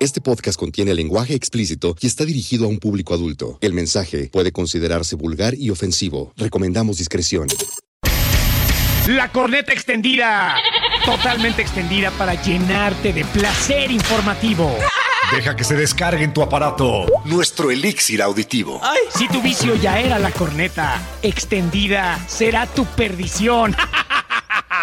Este podcast contiene lenguaje explícito y está dirigido a un público adulto. El mensaje puede considerarse vulgar y ofensivo. Recomendamos discreción. La corneta extendida. Totalmente extendida para llenarte de placer informativo. Deja que se descargue en tu aparato nuestro elixir auditivo. Si tu vicio ya era la corneta extendida, será tu perdición.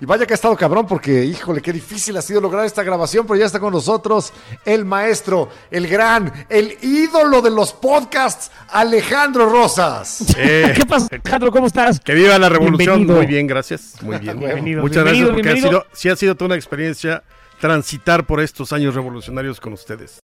Y vaya que ha estado cabrón porque, híjole, qué difícil ha sido lograr esta grabación, pero ya está con nosotros el maestro, el gran, el ídolo de los podcasts, Alejandro Rosas. Eh, ¿Qué pasa, Alejandro? ¿Cómo estás? que viva la revolución. Bienvenido. Muy bien, gracias. Muy bien. Bienvenido, Muchas bienvenido, gracias porque ha sido, sí ha sido toda una experiencia transitar por estos años revolucionarios con ustedes.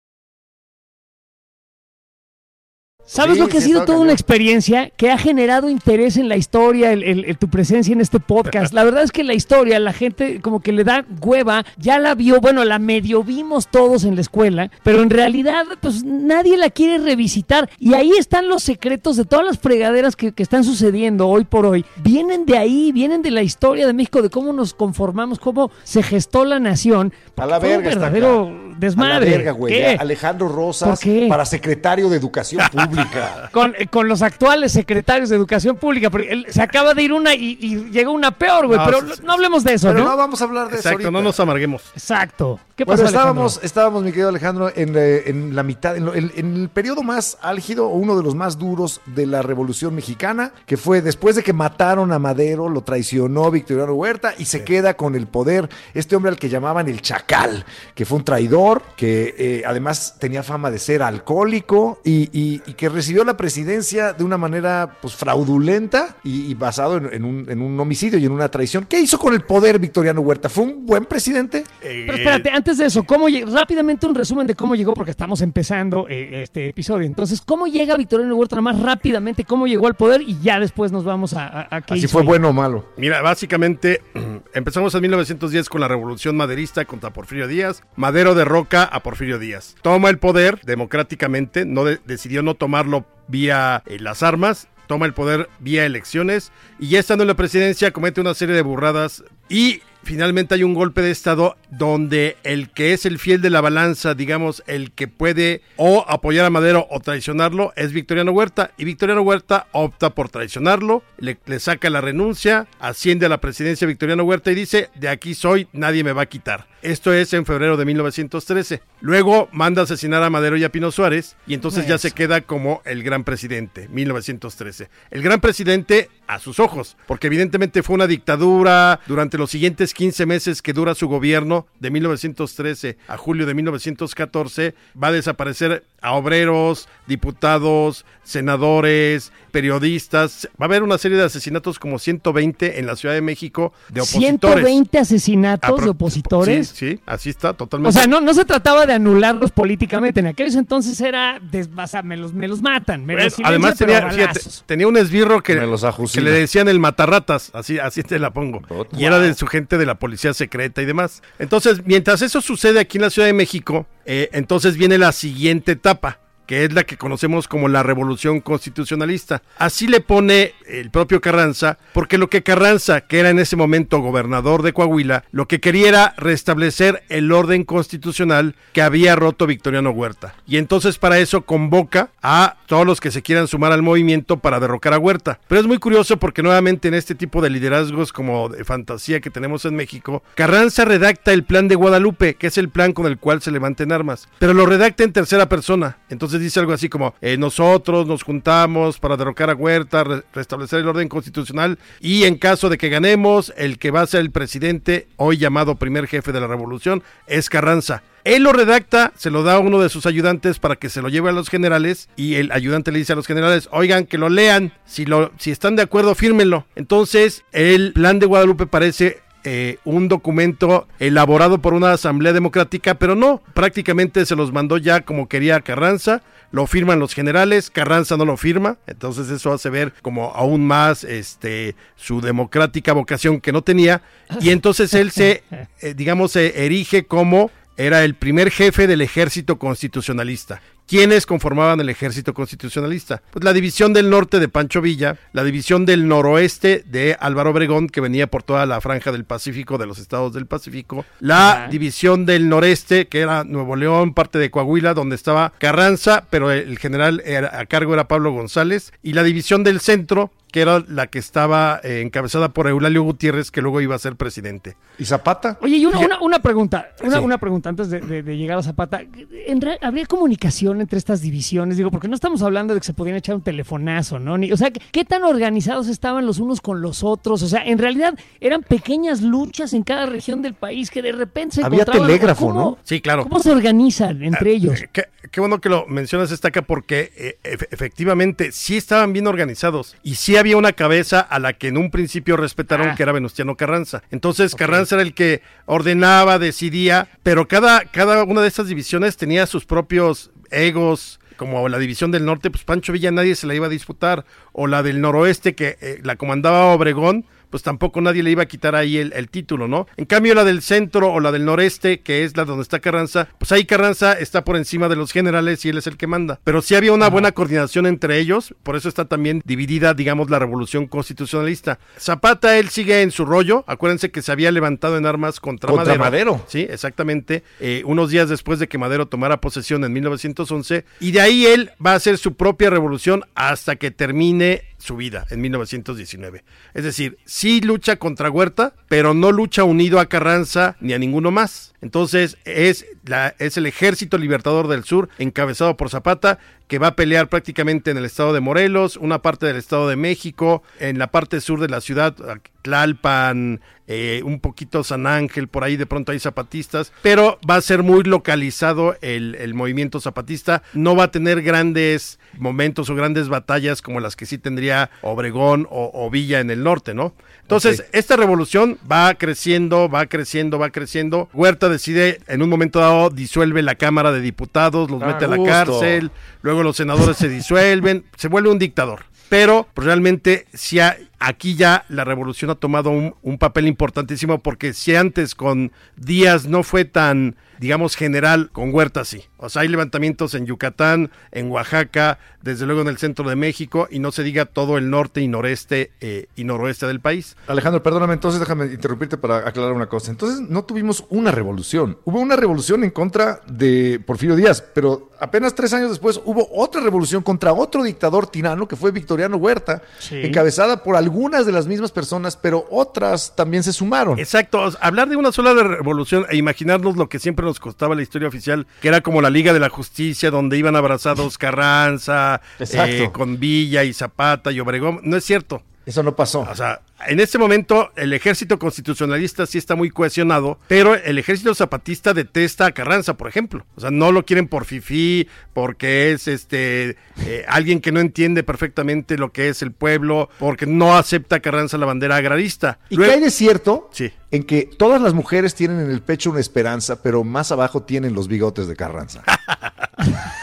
¿Sabes Sí, lo que ha sido toda una experiencia que ha generado interés en la historia, el- el- el- tu presencia en este podcast? La verdad es que la historia, la gente como que le da hueva, ya la vio, bueno, la medio vimos todos en la escuela, pero en realidad pues nadie la quiere revisitar. Y ahí están los secretos de todas las fregaderas que, que están sucediendo hoy por hoy. Vienen de ahí, vienen de la historia de México, de cómo nos conformamos, cómo se gestó la nación. A la Fue un verga verdadero. Desmadre. A la verga, güey. ¿Qué? Alejandro Rosas para secretario de Educación Pública. con, con los actuales secretarios de Educación Pública, porque él- se acaba de ir una y, y llegó una peor, güey, No, pero sí, no, sí, no hablemos de eso, Pero ¿no? no vamos a hablar de eso Exacto, no nos amarguemos. Exacto. ¿Qué Bueno, pasó, estábamos, Alejandro? estábamos, mi querido Alejandro, en, eh, en la mitad, en, lo- en- en el periodo más álgido o uno de los más duros de la Revolución Mexicana, que fue después de que mataron a Madero, lo traicionó Victoriano Huerta y se queda con el poder este hombre al que llamaban el Chacal, que fue un traidor, que eh, además tenía fama de ser alcohólico y, y- y que recibió la presidencia de una manera pues fraudulenta y, y basado en, en un, en un homicidio y en una traición. ¿Qué hizo con el poder Victoriano Huerta? ¿Fue un buen presidente? Pero espérate, antes de eso, ¿cómo rápidamente un resumen de cómo llegó, porque estamos empezando eh, este episodio. Entonces, ¿cómo llega Victoriano Huerta más rápidamente? ¿Cómo llegó al poder? Y ya después nos vamos a, a, a qué Así hizo fue ahí. bueno o malo. Mira, básicamente empezamos en 1910 con la revolución maderista contra Porfirio Díaz. Madero a Porfirio Díaz. Toma el poder democráticamente, no de- decidió no tomarlo vía eh, las armas. Toma el poder vía elecciones y ya estando en la presidencia comete una serie de burradas y finalmente hay un golpe de estado donde el que es el fiel de la balanza, digamos, el que puede o apoyar a Madero o traicionarlo es Victoriano Huerta y Victoriano Huerta opta por traicionarlo, le, le saca la renuncia, asciende a la presidencia Victoriano Huerta y dice, de aquí soy, nadie me va a quitar. Esto es en febrero de 1913. Luego manda a asesinar a Madero y a Pino Suárez y entonces ya se queda como el gran presidente, 1913. El gran presidente a sus ojos, porque evidentemente fue una dictadura durante los siguientes 15 meses que dura su gobierno, de 1913 a julio de 1914, va a desaparecer a obreros, diputados, senadores, periodistas. Va a haber una serie de asesinatos como 120 en la Ciudad de México de opositores. 120 asesinatos Apro- de opositores. Sí, sí, así está, totalmente. O sea, no, no se trataba de anularlos políticamente. En aquellos entonces era, des- o sea, me los, me los matan. Me Bueno, los además tenía, fíjate, tenía un esbirro que, Me los que le decían el matarratas, así, así te la pongo. Y era de su gente de la policía secreta y demás. Entonces, mientras eso sucede aquí en la Ciudad de México, eh, entonces viene la siguiente etapa que es la que conocemos como la revolución constitucionalista. Así le pone el propio Carranza, porque lo que Carranza, que era en ese momento gobernador de Coahuila, lo que quería era restablecer el orden constitucional que había roto Victoriano Huerta. Y entonces para eso convoca a todos los que se quieran sumar al movimiento para derrocar a Huerta. Pero es muy curioso porque nuevamente en este tipo de liderazgos como de fantasía que tenemos en México, Carranza redacta el plan de Guadalupe, que es el plan con el cual se levanten armas, pero lo redacta en tercera persona. Entonces dice algo así como, eh, nosotros nos juntamos para derrocar a Huerta, re- restablecer el orden constitucional y en caso de que ganemos, el que va a ser el presidente, hoy llamado primer jefe de la revolución, es Carranza. Él lo redacta, se lo da a uno de sus ayudantes para que se lo lleve a los generales y el ayudante le dice a los generales, oigan, que lo lean, si, lo, si están de acuerdo, fírmenlo. Entonces, el plan de Guadalupe parece eh, un documento elaborado por una asamblea democrática, pero no, prácticamente se los mandó ya como quería Carranza, lo firman los generales, Carranza no lo firma, entonces eso hace ver como aún más este su democrática vocación que no tenía, y entonces él se, eh, digamos, se erige como era el primer jefe del ejército constitucionalista. ¿Quiénes conformaban el ejército constitucionalista? Pues la división del norte de Pancho Villa, la división del noroeste de Álvaro Obregón, que venía por toda la franja del Pacífico, de los estados del Pacífico, la división del noreste, que era Nuevo León, parte de Coahuila, donde estaba Carranza, pero el general era- a cargo era Pablo González, y la división del centro, que era la que estaba eh, encabezada por Eulalio Gutiérrez, que luego iba a ser presidente. ¿Y Zapata? Oye, y una, una, una pregunta, una, Sí. una pregunta antes de, de- de llegar a Zapata. ¿En re- ¿Habría comunicación entre estas divisiones? Digo, porque no estamos hablando de que se podían echar un telefonazo, ¿no? Ni, o sea, ¿qué, tan organizados estaban los unos con los otros? O sea, en realidad eran pequeñas luchas en cada región del país que de repente se Había telégrafo, ¿Cómo- ¿no? Sí, claro. ¿Cómo se organizan entre ellos? Eh, Qué, qué bueno que lo mencionas, Estaca, porque eh, efe- efectivamente sí estaban bien organizados y sí había una cabeza a la que en un principio respetaron, Ah. que era Venustiano Carranza. Entonces Carranza era el que ordenaba, decidía, pero cada, cada una de estas divisiones tenía sus propios egos. Como la división del norte, pues Pancho Villa nadie se la iba a disputar. O la del noroeste, que eh, la comandaba Obregón, pues tampoco nadie le iba a quitar ahí el, el título, ¿no? En cambio, la del centro o la del noreste, que es la donde está Carranza, pues ahí Carranza está por encima de los generales y él es el que manda. Pero sí había una buena coordinación entre ellos, por eso está también dividida, digamos, la revolución constitucionalista. Zapata, él sigue en su rollo, acuérdense que se había levantado en armas contra, Contra Madero. Madero. Sí, exactamente. Eh, unos días después de que Madero tomara posesión en 1911. Y de ahí él va a hacer su propia revolución hasta que termine su vida en 1919. Es decir, sí lucha contra Huerta, pero no lucha unido a Carranza ni a ninguno más. Entonces es, la, es el ejército libertador del sur, encabezado por Zapata, que va a pelear prácticamente en el estado de Morelos, una parte del estado de México, en la parte sur de la ciudad, Tlalpan, eh, un poquito San Ángel, por ahí de pronto hay zapatistas, pero va a ser muy localizado el, el movimiento zapatista, no va a tener grandes momentos o grandes batallas como las que sí tendría Obregón o, o Villa en el norte, ¿no? Entonces, esta revolución va creciendo, va creciendo, va creciendo. Huerta decide, en un momento dado, disuelve la Cámara de Diputados, los Ah, mete a la gusto. cárcel, luego los senadores se disuelven, se vuelve un dictador. Pero pues, realmente si ha- aquí ya la revolución ha tomado un, un papel importantísimo porque si antes con Díaz no fue tan, digamos, general, con Huerta sí. O sea, hay levantamientos en Yucatán, en Oaxaca, desde luego en el centro de México y no se diga todo el norte y noreste eh, y noroeste del país. Alejandro, perdóname, entonces déjame interrumpirte para aclarar una cosa. Entonces no tuvimos una revolución. Hubo una revolución en contra de Porfirio Díaz, pero apenas tres años después hubo otra revolución contra otro dictador tirano que fue Victoriano Huerta, Sí. encabezada por algunas de las mismas personas, pero otras también se sumaron. Exacto, hablar de una sola revolución e imaginarnos lo que siempre nos costaba la historia oficial, que era como la Liga de la Justicia, donde iban abrazados Carranza, eh, con Villa y Zapata y Obregón, no es cierto. Eso no pasó. O sea, en este momento el ejército constitucionalista sí está muy cohesionado, pero el ejército zapatista detesta a Carranza, por ejemplo. O sea, no lo quieren por fifí, porque es este eh, alguien que no entiende perfectamente lo que es el pueblo, porque no acepta a Carranza la bandera agrarista. ¿Y Luego- qué hay de cierto? Sí. En que todas las mujeres tienen en el pecho una esperanza, pero más abajo tienen los bigotes de Carranza.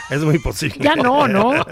Es muy posible. Ya no, ¿no?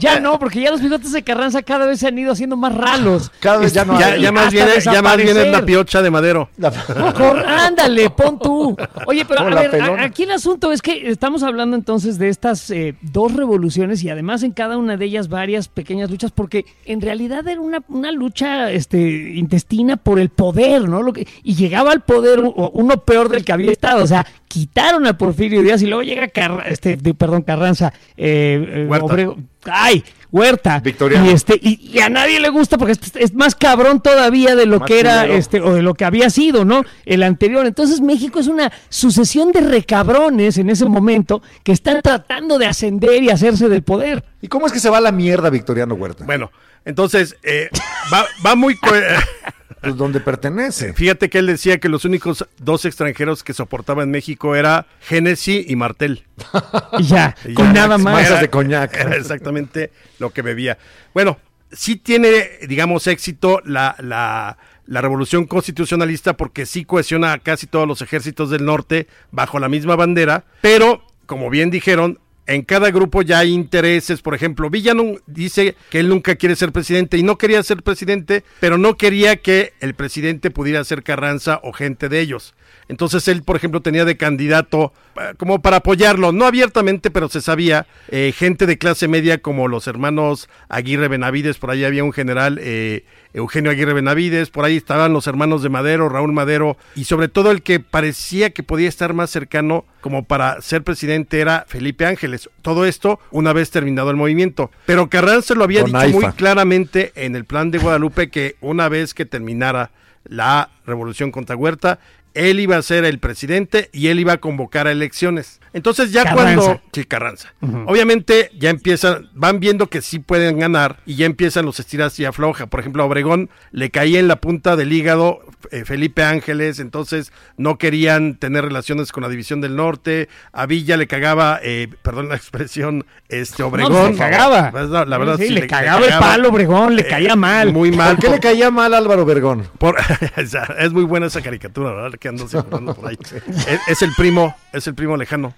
Ya no, porque ya los bigotes de Carranza cada vez se han ido haciendo más ralos. Cada vez ya no Ya. Ya más viene, ya más viene desaparecer. la piocha de madero. Cor- ándale, pon tú. Oye, pero a la ver, pelona. aquí el asunto es que estamos hablando entonces de estas eh, dos revoluciones y además en cada una de ellas varias pequeñas luchas, porque en realidad era una, una lucha este, intestina por el poder, ¿no? Lo que, y llegaba al poder uno peor del que había estado, o sea, quitaron a Porfirio Díaz y luego llega Carra- este, de- perdón, Carranza, eh, eh. Obrego- ay, Huerta. Victoriano. Y este, y, y a nadie le gusta porque es, es más cabrón todavía de lo Más que era, este, o de lo que había sido, ¿no? El anterior. Entonces México es una sucesión de recabrones en ese momento que están tratando de ascender y hacerse del poder. ¿Y cómo es que se va a la mierda Victoriano Huerta? Bueno, entonces, eh, va, va muy... Pues donde pertenece. Fíjate que él decía que los únicos dos extranjeros que soportaba en México era Genesis y Martel. Y ya, Y con ya, nada más. Masas de coñac. Era exactamente lo que bebía. Bueno, sí tiene, digamos, éxito la, la, la revolución constitucionalista porque sí cohesiona a casi todos los ejércitos del norte bajo la misma bandera, pero, como bien dijeron, en cada grupo ya hay intereses. Por ejemplo, Villa nun- dice que él nunca quiere ser presidente y no quería ser presidente, pero no quería que el presidente pudiera ser Carranza o gente de ellos. Entonces él, por ejemplo, tenía de candidato eh, como para apoyarlo, no abiertamente, pero se sabía, eh, gente de clase media como los hermanos Aguirre Benavides, por ahí había un general, eh, Eugenio Aguirre Benavides, por ahí estaban los hermanos de Madero, Raúl Madero, y sobre todo el que parecía que podía estar más cercano como para ser presidente era Felipe Ángeles. Todo esto una vez terminado el movimiento. Pero Carranza lo había Con dicho muy claramente en el plan de Guadalupe que una vez que terminara la revolución contra Huerta, él iba a ser el presidente y él iba a convocar a elecciones. Entonces ya Carranza. cuando... Sí, Carranza. Obviamente ya empiezan, van viendo que sí pueden ganar y ya empiezan los estiras y afloja. Por ejemplo, a Obregón le caía en la punta del hígado eh, Felipe Ángeles, entonces no querían tener relaciones con la División del Norte. A Villa le cagaba, eh, perdón la expresión, este Obregón. No, le cagaba. No, la verdad Sí, sí, le cagaba el palo, Obregón, le caía mal. Muy mal. ¿Por qué le caía mal a Álvaro Vergón? por- es muy buena esa caricatura, ¿verdad? Que ando circulando por ahí. Es, es el primo, es el primo lejano.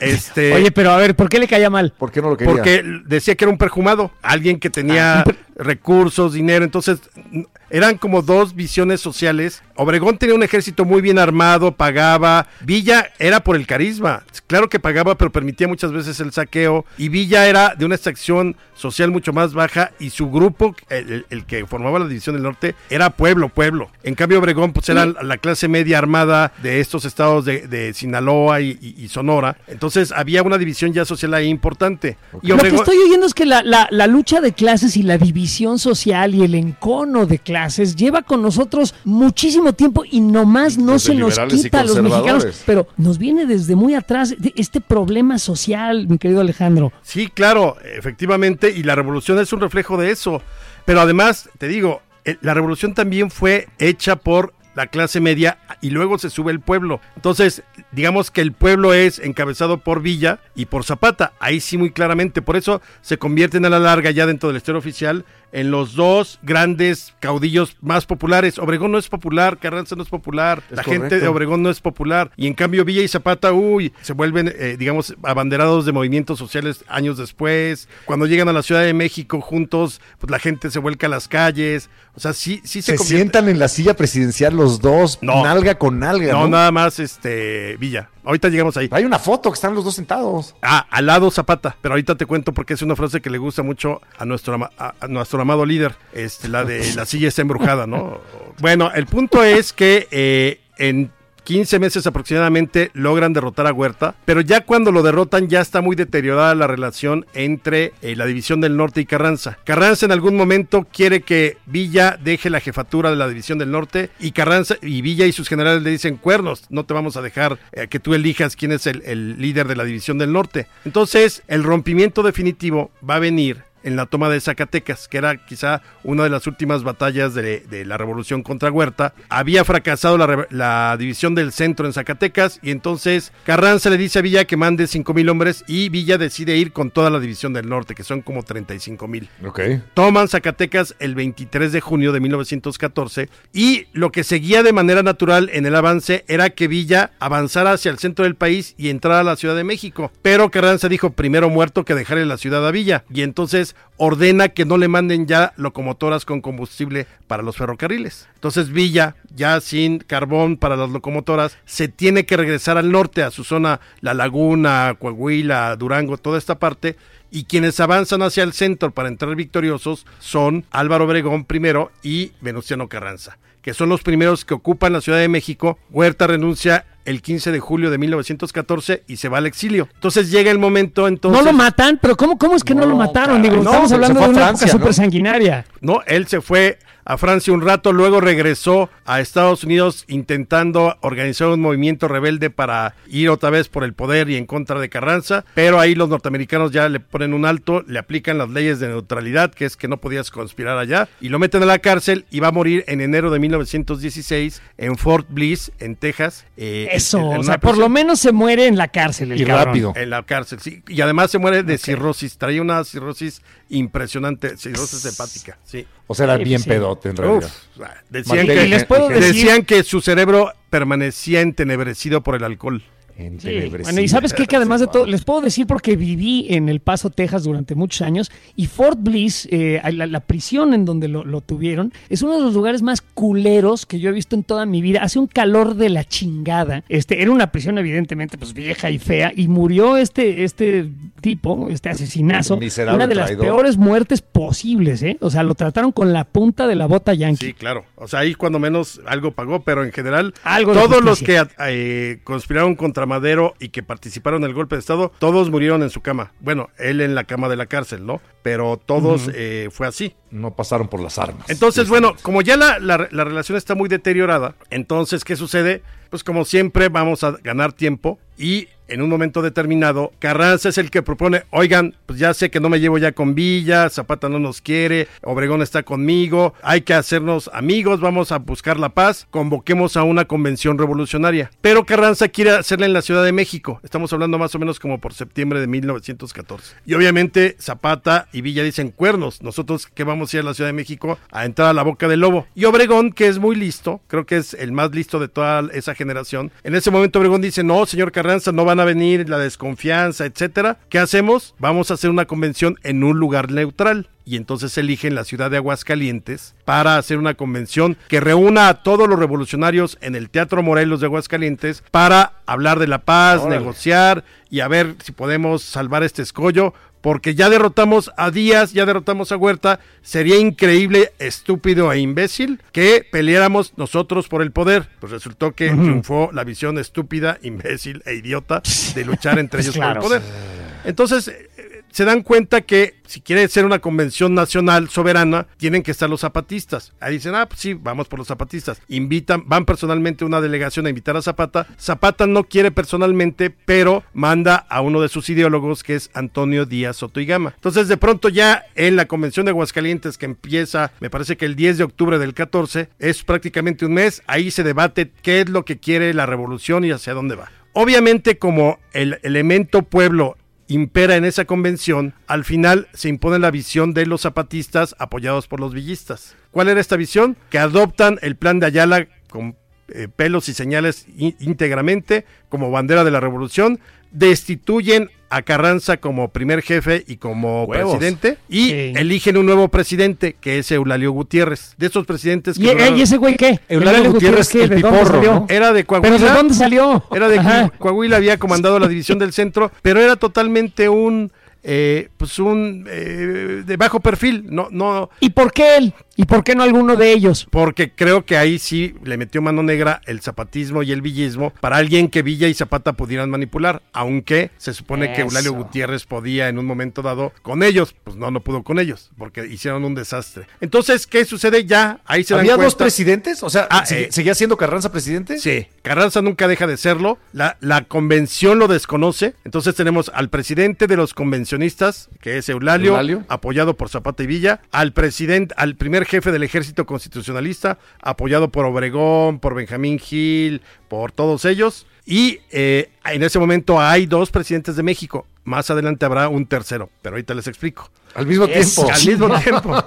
Este, Oye, pero a ver, ¿por qué le caía mal? ¿Por qué no lo quería? porque decía que era un perjumado, alguien que tenía recursos, dinero, entonces eran como dos visiones sociales. Obregón tenía un ejército muy bien armado, pagaba. Villa era por el carisma, claro que pagaba, pero permitía muchas veces el saqueo. Y Villa era de una extracción social mucho más baja y su grupo, el, el- el que formaba la división del norte, era pueblo, pueblo. En cambio Obregón pues era la clase media armada de estos estados de, de Sinaloa y, y- y Sonora. Entonces había una división ya social ahí importante. Y Lo que estoy oyendo es que la, la- la lucha de clases y la división social y el encono de clases lleva con nosotros muchísimo tiempo y nomás no Desde se nos quita a los mexicanos, pero nos viene desde muy atrás de este problema social, mi querido Alejandro. Sí, claro, efectivamente, y la revolución es un reflejo de eso. Pero además, te digo, eh, la revolución también fue hecha por la clase media y luego se sube el pueblo. Entonces, digamos que el pueblo es encabezado por Villa y por Zapata, ahí sí muy claramente. Por eso se convierten a la larga ya dentro del estero oficial en los dos grandes caudillos más populares. Obregón no es popular, Carranza no es popular, Es la gente de. Obregón no es popular. Y en cambio Villa y Zapata, uy, se vuelven, eh, digamos, abanderados de movimientos sociales años después. Cuando llegan a la Ciudad de México juntos, pues la gente se vuelca a las calles. O sea, sí, sí se, Se convierte- sientan en la silla presidencial los dos, No. nalga con nalga. No, ¿no? nada más este Villa. Ahorita llegamos ahí. Hay una foto que están los dos sentados. Ah, al lado Zapata, pero ahorita te cuento porque es una frase que le gusta mucho a nuestro, ama- a, a nuestro amado líder, este, la de la silla está embrujada, ¿no? Bueno, el punto es que eh, en 15 meses aproximadamente logran derrotar a Huerta, pero ya cuando lo derrotan ya está muy deteriorada la relación entre eh, la división del norte y Carranza. Carranza en algún momento quiere que Villa deje la jefatura de la división del norte y Carranza y Villa y sus generales le dicen cuernos, no te vamos a dejar eh, que tú elijas quién es el, el líder de la división del norte. Entonces el rompimiento definitivo va a venir en la toma de Zacatecas, que era quizá una de las últimas batallas de, de la revolución contra Huerta. Había fracasado la, la división del centro en Zacatecas y entonces Carranza le dice a Villa que mande 5 mil hombres y Villa decide ir con toda la división del norte, que son como 35 mil. Ok. Toman Zacatecas el 23 de junio de 1914 y lo que seguía de manera natural en el avance era que Villa avanzara hacia el centro del país y entrara a la Ciudad de México. Pero Carranza dijo primero muerto que dejarle la ciudad a Villa y entonces ordena que no le manden ya locomotoras con combustible para los ferrocarriles. Entonces Villa, ya sin carbón para las locomotoras, se tiene que regresar al norte, a su zona, La Laguna, Coahuila, Durango, toda esta parte, y quienes avanzan hacia el centro para entrar victoriosos son Álvaro Obregón primero y Venustiano Carranza, que son los primeros que ocupan la Ciudad de México. Huerta renuncia el 15 de julio de 1914 y se va al exilio. Entonces llega el momento entonces... No lo matan, pero ¿cómo, cómo es que no, No, lo mataron? caray, Digo, no, estamos hablando de a una Francia, época ¿no? súper sanguinaria. No, él se fue a Francia un rato, luego regresó a Estados Unidos intentando organizar un movimiento rebelde para ir otra vez por el poder y en contra de Carranza, pero ahí los norteamericanos ya le ponen un alto, le aplican las leyes de neutralidad, que es que no podías conspirar allá, y lo meten a la cárcel y va a morir en enero de 1916 en Fort Bliss, en Texas. eh, Eso, en- en o sea, por lo menos se muere en la cárcel el Y cabrón. rápido. En la cárcel, sí. Y además se muere de cirrosis. Traía una cirrosis impresionante, cirrosis hepática, sí. O sea, era Sí, bien sí. pedote en realidad. Uf, decían, que, les puedo Decían decir... decían que su cerebro permanecía entenebrecido por el alcohol. Sí, Entenebrecida. Bueno, y sabes qué, que además de todo, les puedo decir porque viví en El Paso, Texas durante muchos años y Fort Bliss, eh, la, la prisión en donde lo, lo tuvieron, es uno de los lugares más culeros que yo he visto en toda mi vida. Hace un calor de la chingada. Este, era una prisión evidentemente pues vieja y fea y murió este, este tipo, este asesinazo, Miserable una de las traidor. peores muertes posibles, ¿eh? O sea, lo trataron con la punta de la bota yankee. Sí, claro. O sea, ahí cuando menos algo pagó, pero en general, Algo todos los que eh, conspiraron contra Madero y que participaron en el golpe de Estado, todos murieron en su cama. Bueno, él en la cama de la cárcel, ¿no? Pero todos eh, fue así. No pasaron por las armas. Entonces, bueno, como ya la, la- la relación está muy deteriorada, entonces, ¿qué sucede? Pues como siempre vamos a ganar tiempo y en un momento determinado, Carranza es el que propone, oigan, pues ya sé que no me llevo ya con Villa, Zapata no nos quiere, Obregón está conmigo, hay que hacernos amigos, vamos a buscar la paz, convoquemos a una convención revolucionaria. Pero Carranza quiere hacerla en la Ciudad de México, estamos hablando más o menos como por septiembre de 1914. Y obviamente Zapata y Villa dicen cuernos, nosotros que vamos a ir a la Ciudad de México a entrar a la boca del lobo. Y Obregón, que es muy listo, creo que es el más listo de toda esa generación, en ese momento Obregón dice, no, señor Carranza, no van a venir, la desconfianza, etcétera. ¿Qué hacemos? Vamos a hacer una convención en un lugar neutral. Y entonces eligen la ciudad de Aguascalientes para hacer una convención que reúna a todos los revolucionarios en el Teatro Morelos de Aguascalientes para hablar de la paz, Órale. negociar y a ver si podemos salvar este escollo. Porque ya derrotamos a Díaz, ya derrotamos a Huerta. Sería increíble, estúpido e imbécil que peleáramos nosotros por el poder. Pues resultó que triunfó la visión estúpida, imbécil e idiota de luchar entre ellos Claro. por el poder. Entonces, se dan cuenta que si quiere ser una convención nacional soberana, tienen que estar los zapatistas. Ahí dicen, ah, pues sí, vamos por los zapatistas. Invitan, van personalmente una delegación a invitar a Zapata. Zapata no quiere personalmente, pero manda a uno de sus ideólogos, que es Antonio Díaz Soto y Gama. Entonces, de pronto ya en la convención de Aguascalientes, que empieza, me parece que el 10 de octubre del 14, es prácticamente un mes, ahí se debate qué es lo que quiere la revolución y hacia dónde va. Obviamente, como el elemento pueblo impera en esa convención, al final se impone la visión de los zapatistas apoyados por los villistas. ¿Cuál era esta visión? Que adoptan el plan de Ayala con eh, pelos y señales íntegramente como bandera de la revolución, destituyen a Carranza como primer jefe y como Huevos. presidente y Sí. eligen un nuevo presidente que es Eulalio Gutiérrez. De esos presidentes que ¿Y, duraron- ¿y ese güey qué? Eulalio Gutiérrez, ¿qué? el ¿De dónde piporro, era de Coahuila. ¿Pero de dónde salió? Era de Ajá. Coahuila, había comandado la división del centro, pero era totalmente un, eh, pues un eh, de bajo perfil, no, no, ¿Y por qué él? ¿Y por qué no alguno de ellos? porque creo que ahí sí le metió mano negra el zapatismo y el villismo para alguien que Villa y Zapata pudieran manipular, aunque se supone que. Eulalio Gutiérrez podía en un momento dado con ellos, pues no, no pudo con ellos, porque hicieron un desastre. Entonces, ¿qué sucede? Ya, ahí se dan ¿Había dos presidentes? O sea, Ah, ¿segui- eh. ¿seguía siendo Carranza presidente? Sí, Carranza nunca deja de serlo. La, la convención lo desconoce. Entonces tenemos al presidente de los convencionistas, que es Eulalio, Eulalio. apoyado por Zapata y Villa, al presidente, al primer jefe del ejército constitucionalista, apoyado por Obregón, por Benjamín Gil, por todos ellos. Y eh, en ese momento hay dos presidentes de México. Más adelante habrá un tercero, pero ahorita les explico. Al mismo Eso. tiempo. Al mismo tiempo.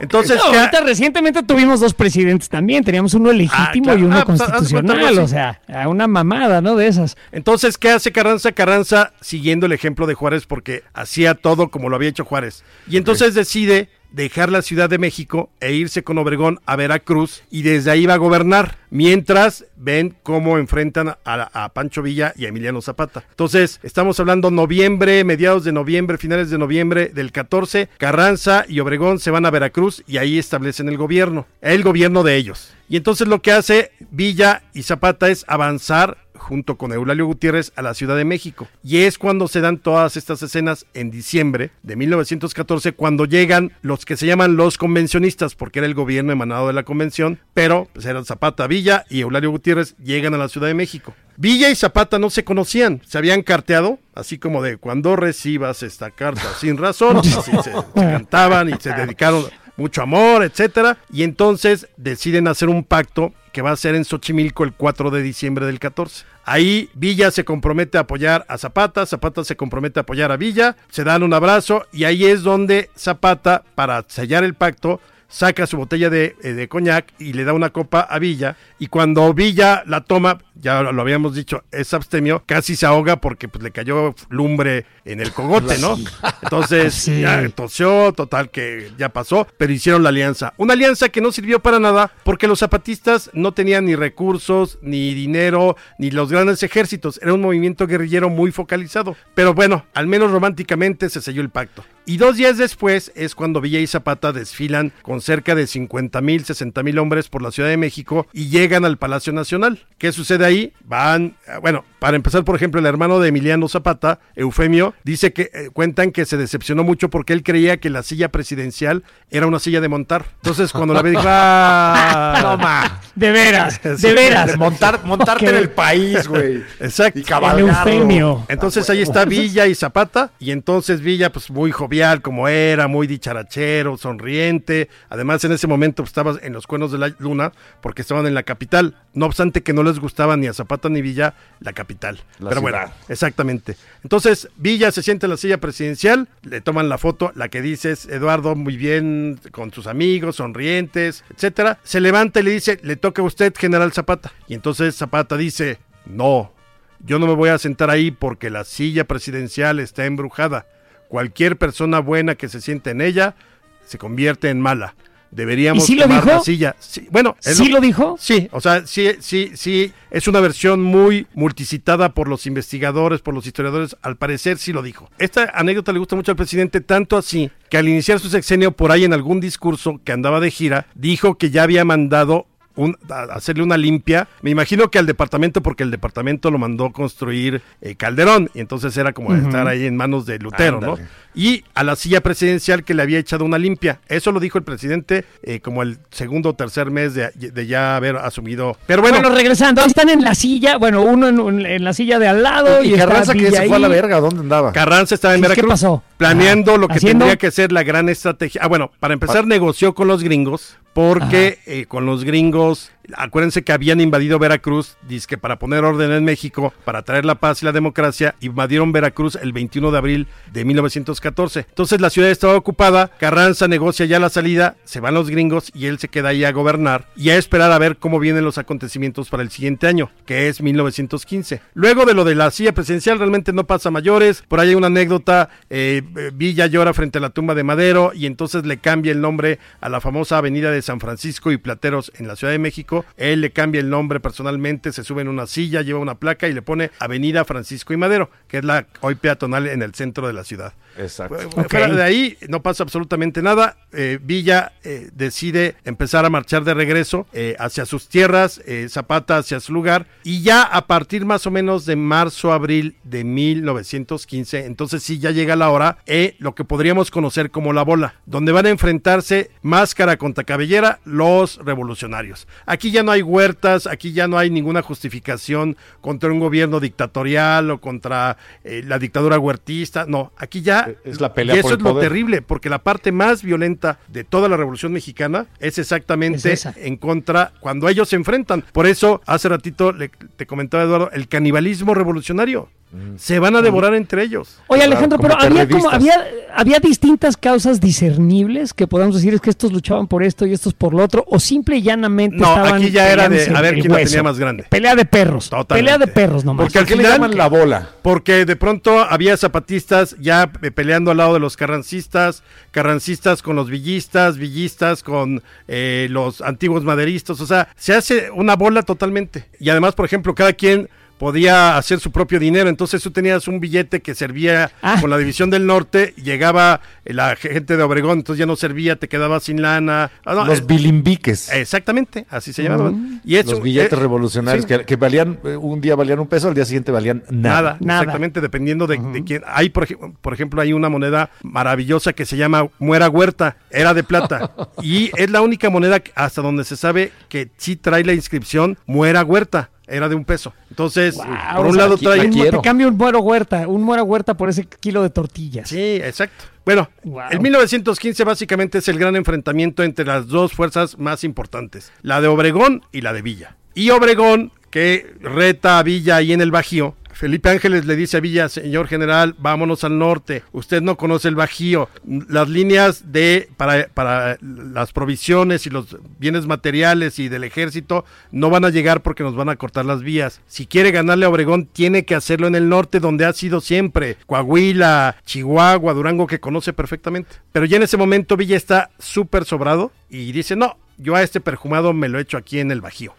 Entonces, No, ¿qué ha- ahorita recientemente tuvimos dos presidentes también. Teníamos uno legítimo claro. y uno Ah, pues, constitucional. O sea, a una mamada, ¿no? De esas. Entonces, ¿qué hace Carranza? Carranza siguiendo el ejemplo de Juárez porque hacía todo como lo había hecho Juárez. Y entonces decide dejar la Ciudad de México e irse con Obregón a Veracruz y desde ahí va a gobernar, mientras ven cómo enfrentan a, Pancho Villa y a Emiliano Zapata. Entonces, estamos hablando noviembre, mediados de noviembre, finales de noviembre del 14, Carranza y Obregón se van a Veracruz y ahí establecen el gobierno, el gobierno de ellos. Y entonces lo que hace Villa y Zapata es avanzar junto con Eulalio Gutiérrez a la Ciudad de México. Y es cuando se dan todas estas escenas en diciembre de 1914, cuando llegan los que se llaman los convencionistas, porque era el gobierno emanado de la convención, pero pues eran Zapata Villa y Eulalio Gutiérrez llegan a la Ciudad de México. Villa y Zapata no se conocían, se habían carteado, así como de cuando recibas esta carta sin razón, así se, se cantaban y se dedicaron mucho amor, etcétera, y entonces deciden hacer un pacto que va a ser en Xochimilco el 4 de diciembre del 14. Ahí Villa se compromete a apoyar a Zapata, Zapata se compromete a apoyar a Villa, se dan un abrazo y ahí es donde Zapata, para sellar el pacto, saca su botella de, eh, de, coñac y le da una copa a Villa. Y cuando Villa la toma, ya lo habíamos dicho, es abstemio, casi se ahoga porque pues, le cayó lumbre en el cogote, ¿no? Entonces Sí. ya tosió, total que ya pasó, pero hicieron la alianza. Una alianza que no sirvió para nada porque los zapatistas no tenían ni recursos, ni dinero, ni los grandes ejércitos. Era un movimiento guerrillero muy focalizado. Pero bueno, al menos románticamente se selló el pacto. Y dos días después es cuando Villa y Zapata desfilan con cerca de 50 mil, 60 mil hombres por la Ciudad de México y llegan al Palacio Nacional. ¿Qué sucede ahí? Van, eh, bueno, para empezar, por ejemplo, el hermano de Emiliano Zapata, Eufemio, dice que eh, cuentan que se decepcionó mucho porque él creía que la silla presidencial era una silla de montar. Entonces, cuando la ve, dijo, ¡ah! No, ma. De veras, de veras. De montar, montarte en el país, güey. Exacto. Y cabalgarlo. Eufemio. Entonces ahí está Villa y Zapata, y entonces Villa, pues muy jovial como era, muy dicharachero, sonriente. Además, en ese momento pues, estaba en los cuernos de la luna, porque estaban en la capital. No obstante que no les gustaba ni a Zapata ni Villa la capital. La Pero ciudad. bueno, exactamente. Entonces Villa se sienta en la silla presidencial, le toman la foto, la que dices, Eduardo, muy bien, con sus amigos, sonrientes, etcétera. Se levanta y le dice, le toca a usted, general Zapata. Y entonces Zapata dice, no, yo no me voy a sentar ahí porque la silla presidencial está embrujada. Cualquier persona buena que se siente en ella se convierte en mala. Deberíamos ¿Y sí lo tomar dijo? la silla. Sí, bueno, es ¿Sí lo dijo? Sí, o sea, sí, sí, sí, es una versión muy multicitada por los investigadores, por los historiadores, al parecer sí lo dijo. Esta anécdota le gusta mucho al presidente, tanto así que al iniciar su sexenio, por ahí en algún discurso que andaba de gira, dijo que ya había mandado un- a- hacerle una limpia, me imagino que al departamento, porque el departamento lo mandó construir eh, Calderón, y entonces era como estar ahí en manos de Lutero, ¿no? Y a la silla presidencial que le había echado una limpia. Eso lo dijo el presidente eh, como el segundo o tercer mes de, de ya haber asumido. Pero bueno, Bueno, regresando, ahí están en la silla, bueno, uno en, en la silla de al lado y, Y Carranza que se fue a la verga, ¿dónde andaba? Carranza estaba en ¿Qué- qué Veracruz pasó? planeando lo que ¿Haciendo? tendría que ser la gran estrategia. Ah, bueno, para empezar negoció con los gringos porque eh, con los gringos, acuérdense que habían invadido Veracruz, que para poner orden en México, para traer la paz y la democracia, invadieron Veracruz el 21 de abril de 1914. Entonces la ciudad estaba ocupada, Carranza negocia ya la salida, se van los gringos y él se queda ahí a gobernar y a esperar a ver cómo vienen los acontecimientos para el siguiente año, que es 1915. Luego de lo de la silla presidencial realmente no pasa mayores, por ahí hay una anécdota, eh, eh, Villa llora frente a la tumba de Madero y entonces le cambia el nombre a la famosa avenida de San Francisco y Plateros en la Ciudad de México, él le cambia el nombre personalmente, se sube en una silla, lleva una placa y le pone Avenida Francisco y Madero, que es la hoy peatonal en el centro de la ciudad. Exacto. De ahí no pasa absolutamente nada. Eh, Villa eh, decide empezar a marchar de regreso eh, hacia sus tierras, eh, Zapata hacia su lugar, y ya a partir más o menos de marzo-abril de 1915, entonces sí ya llega la hora, eh, lo que podríamos conocer como la bola, donde van a enfrentarse máscara contra cabellera los revolucionarios. Aquí ya no hay huertas, aquí ya no hay ninguna justificación contra un gobierno dictatorial o contra eh, la dictadura huertista, no, aquí ya Es la pelea y eso por el es lo poder. terrible, porque la parte más violenta de toda la Revolución Mexicana es exactamente Es en contra cuando ellos se enfrentan. Por eso, hace ratito le- te comentaba Eduardo, el canibalismo revolucionario. Se van a devorar entre ellos. Oye, Alejandro, pero había como había había distintas causas discernibles que podamos decir es que estos luchaban por esto y estos por lo otro o simple y llanamente No, estaban aquí ya era de a ver quién la tenía más grande. Pelea de perros. Totalmente. Pelea de perros nomás. Porque al ¿Por qué le final- llaman la bola? Porque de pronto había zapatistas ya eh, peleando al lado de los carrancistas, carrancistas con los villistas, villistas con eh, los antiguos maderistas, o sea, se hace una bola totalmente. Y además, por ejemplo, cada quien podía hacer su propio dinero. Entonces tú tenías un billete que servía Ah. con la división del norte, llegaba la gente de Obregón, entonces ya no servía, te quedabas sin lana. Ah, no, Los eh, bilimbiques. Exactamente, así se llamaban. Y eso, los billetes eh, revolucionarios sí. que, que valían, eh, un día valían un peso, al día siguiente valían nada. Nada, Nada. exactamente, dependiendo de, de quién. Hay, por, por ejemplo, hay una moneda maravillosa que se llama Muera Huerta, era de plata. y es la única moneda que- hasta donde se sabe que sí trae la inscripción Muera Huerta, era de un peso. Entonces, por o un sea, lado trae... Te cambio un muero huerta, un muero huerta por ese kilo de tortillas. Sí, exacto. Bueno, Wow. el 1915 básicamente es el gran enfrentamiento entre las dos fuerzas más importantes, la de Obregón y la de Villa. Y Obregón, que reta a Villa ahí en el Bajío, Felipe Ángeles le dice a Villa, señor general, vámonos al norte. Usted no conoce el Bajío. Las líneas de para, para las provisiones y los bienes materiales y del ejército no van a llegar porque nos van a cortar las vías. Si quiere ganarle a Obregón, tiene que hacerlo en el norte, donde ha sido siempre. Coahuila, Chihuahua, Durango, que conoce perfectamente. Pero ya en ese momento Villa está súper sobrado y dice, no, yo a este perjumado me lo echo aquí en el Bajío.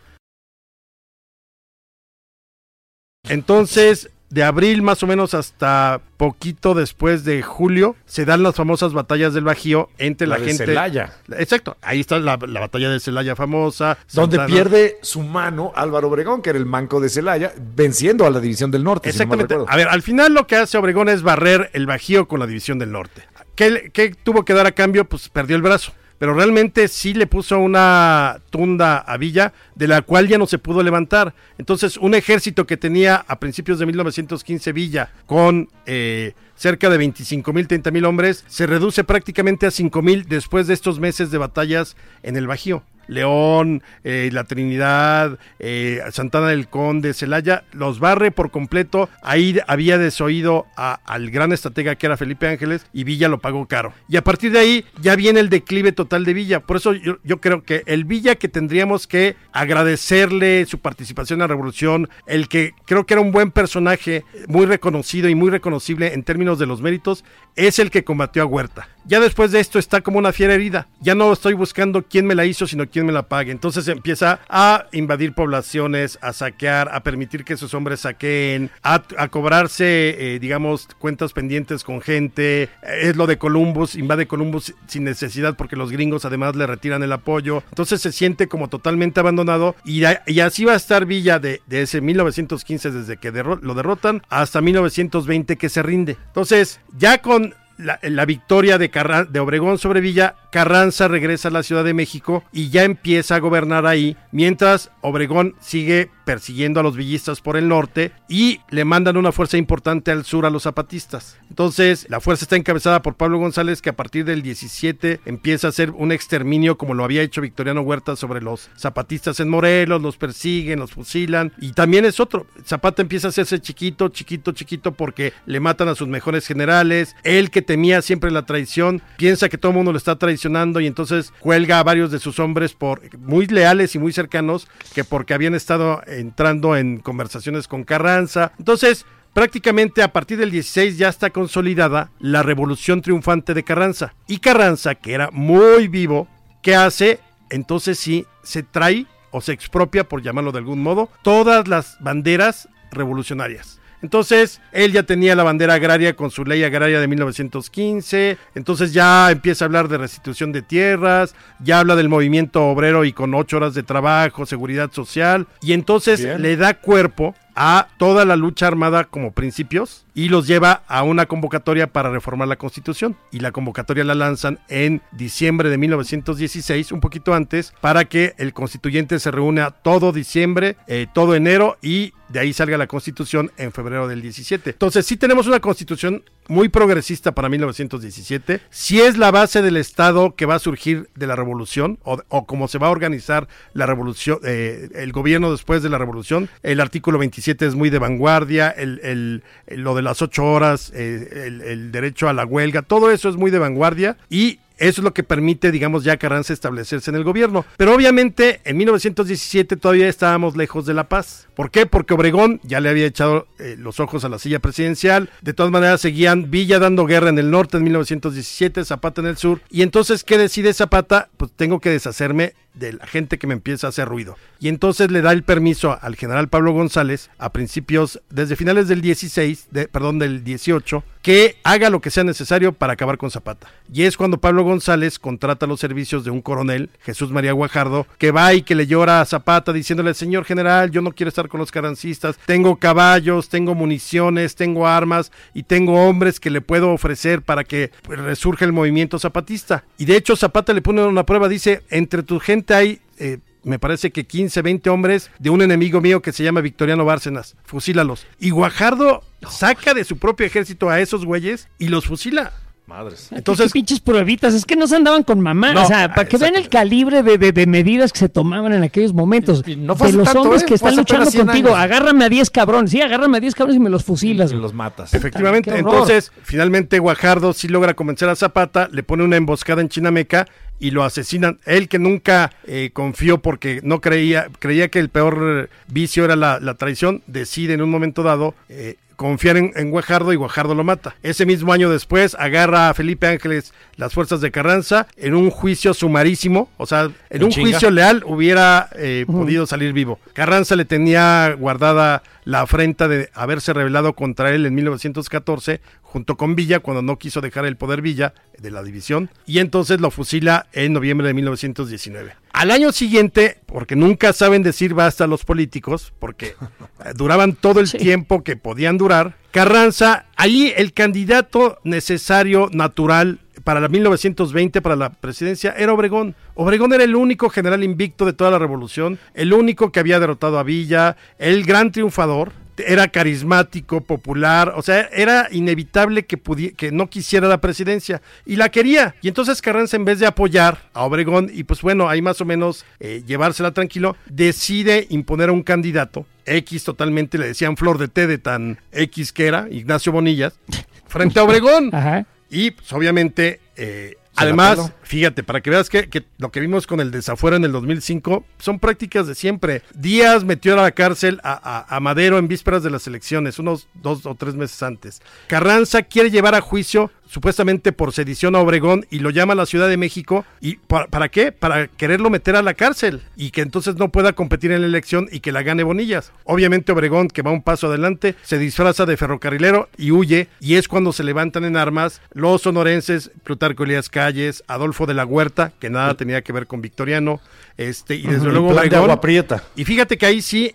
Entonces, de abril más o menos hasta poquito después de julio, se dan las famosas batallas del Bajío entre la, La de gente. Celaya. Exacto, ahí está la, la batalla de Celaya famosa. Donde Santana- pierde su mano Álvaro Obregón, que era el manco de Celaya, venciendo a la división del norte. si no mal Exactamente. a ver, al final lo que hace Obregón es barrer el Bajío con la división del norte. ¿Qué, qué tuvo que dar a cambio? Pues perdió el brazo. Pero realmente sí le puso una tunda a Villa, de la cual ya no se pudo levantar. Entonces, un ejército que tenía a principios de 1915 Villa, con eh, cerca de 25 mil, 30 mil hombres, se reduce prácticamente a 5 mil después de estos meses de batallas en el Bajío. León, eh, La Trinidad, eh, Santana del Conde, Celaya, los barre por completo. Ahí había desoído al gran estratega que era Felipe Ángeles y Villa lo pagó caro. Y a partir de ahí ya viene el declive total de Villa. Por eso yo, yo creo que el Villa que tendríamos que agradecerle su participación en la revolución, el que creo que era un buen personaje, muy reconocido y muy reconocible en términos de los méritos, es el que combatió a Huerta. Ya después de esto está como una fiera herida. Ya no estoy buscando quién me la hizo, sino quién me la pague. Entonces empieza a invadir poblaciones, a saquear, a permitir que sus hombres saqueen, a, cobrarse, eh, digamos, cuentas pendientes con gente. Es lo de Columbus, invade Columbus sin necesidad porque los gringos además le retiran el apoyo. Entonces se siente como totalmente abandonado y, así va a estar Villa de, ese 1915 desde que lo derrotan hasta 1920 que se rinde. Entonces ya con la, la victoria de, Carra- de Obregón sobre Villa, Carranza regresa a la Ciudad de México y ya empieza a gobernar ahí, mientras Obregón sigue persiguiendo a los villistas por el norte y le mandan una fuerza importante al sur a los zapatistas. Entonces, la fuerza está encabezada por Pablo González, que a partir del 17 empieza a hacer un exterminio como lo había hecho Victoriano Huerta sobre los zapatistas en Morelos, los persiguen, los fusilan y también es otro. Zapata empieza a hacerse chiquito, chiquito, chiquito porque le matan a sus mejores generales. Él que temía siempre la traición, piensa que todo el mundo lo está traicionando y entonces cuelga a varios de sus hombres por muy leales y muy cercanos que porque habían estado entrando en conversaciones con Carranza. Entonces, prácticamente a partir del 16 ya está consolidada la revolución triunfante de Carranza. Y Carranza, que era muy vivo, ¿qué hace? Entonces sí, se trae o se expropia, por llamarlo de algún modo, todas las banderas revolucionarias. Entonces, él ya tenía la bandera agraria con su ley agraria de 1915, entonces ya empieza a hablar de restitución de tierras, ya habla del movimiento obrero y con ocho horas de trabajo, seguridad social, y entonces Bien. le da cuerpo a toda la lucha armada como principios y los lleva a una convocatoria para reformar la constitución. Y la convocatoria la lanzan en diciembre de 1916, un poquito antes, para que el constituyente se reúna todo diciembre, eh, todo enero y de ahí salga la constitución en febrero del 17. Entonces sí tenemos una constitución muy progresista para 1917. Sí es la base del Estado que va a surgir de la revolución o, cómo se va a organizar la revolución, eh, el gobierno después de la revolución. El artículo 27 es muy de vanguardia, el- el- lo de las ocho horas, eh, el, derecho a la huelga, todo eso es muy de vanguardia y eso es lo que permite, digamos, ya Carranza establecerse en el gobierno. Pero obviamente en 1917 todavía estábamos lejos de la paz. ¿Por qué? Porque Obregón ya le había echado eh, los ojos a la silla presidencial. De todas maneras seguían Villa dando guerra en el norte en 1917, Zapata en el sur. Y entonces, ¿qué decide Zapata? Pues tengo que deshacerme de la gente que me empieza a hacer ruido. Y entonces le da el permiso al general Pablo González a principios, desde finales del 16, de, perdón, del 18, que haga lo que sea necesario para acabar con Zapata. Y es cuando Pablo González contrata los servicios de un coronel, Jesús María Guajardo, que va y que le llora a Zapata diciéndole, señor general, yo no quiero estar con los carancistas, tengo caballos, tengo municiones, tengo armas y tengo hombres que le puedo ofrecer para que pues, resurja el movimiento zapatista. Y de hecho Zapata le pone una prueba, dice, entre tu gente hay... Eh, me parece que 15, 20 hombres de un enemigo mío que se llama Victoriano Bárcenas. Fusílalos. Y Guajardo saca de su propio ejército a esos güeyes y los fusila. Madres. Entonces, ¿Qué pinches pruebitas, es que no se andaban con mamá. No, o sea, para que vean el calibre de, de- de medidas que se tomaban en aquellos momentos. Y no fue de los tanto, hombres ¿eh? que están luchando 100 contigo. años. Agárrame a 10 cabrones. Sí, agárrame a 10 cabrones y me los fusilas. Y los matas. Efectivamente, entonces finalmente Guajardo sí logra convencer a Zapata, le pone una emboscada en Chinameca y lo asesinan. Él que nunca eh, confió porque no creía, creía que el peor eh, vicio era la, la traición, decide en un momento dado eh, confiar en, en Guajardo y Guajardo lo mata. Ese mismo año después agarra a Felipe Ángeles las fuerzas de Carranza en un juicio sumarísimo, o sea, en un chinga. juicio leal hubiera eh, podido salir vivo. Carranza le tenía guardada la afrenta de haberse rebelado contra él en 1914 junto con Villa cuando no quiso dejar el poder Villa de la división y entonces lo fusila en noviembre de 1919. Al año siguiente, porque nunca saben decir basta a los políticos, porque eh, duraban todo el Sí. tiempo que podían durar, Carranza, ahí el candidato necesario, natural, para la 1920, para la presidencia, era Obregón. Obregón era el único general invicto de toda la revolución, el único que había derrotado a Villa, el gran triunfador. Era carismático, popular, o sea, era inevitable que, que no quisiera la presidencia y la quería. Y entonces Carranza, en vez de apoyar a Obregón y pues bueno, ahí más o menos eh, llevársela tranquilo, decide imponer a un candidato X totalmente, le decían flor de té de tan X que era, Ignacio Bonillas, frente a Obregón. Ajá. Y pues obviamente, eh, además. Fíjate, para que veas que, lo que vimos con el desafuero en el 2005 son prácticas de siempre. Díaz metió a la cárcel a Madero en vísperas de las elecciones, unos dos o tres meses antes. Carranza quiere llevar a juicio supuestamente por sedición a Obregón y lo llama a la Ciudad de México. ¿Y para, para qué? Para quererlo meter a la cárcel y que entonces no pueda competir en la elección y que la gane Bonillas. Obviamente Obregón, que va un paso adelante, se disfraza de ferrocarrilero y huye y es cuando se levantan en armas los sonorenses, Plutarco Elías Calles, Adolfo de la Huerta, que nada tenía que ver con Victoriano, este, y desde luego Plan de Obregón. agua prieta. Y fíjate que ahí sí,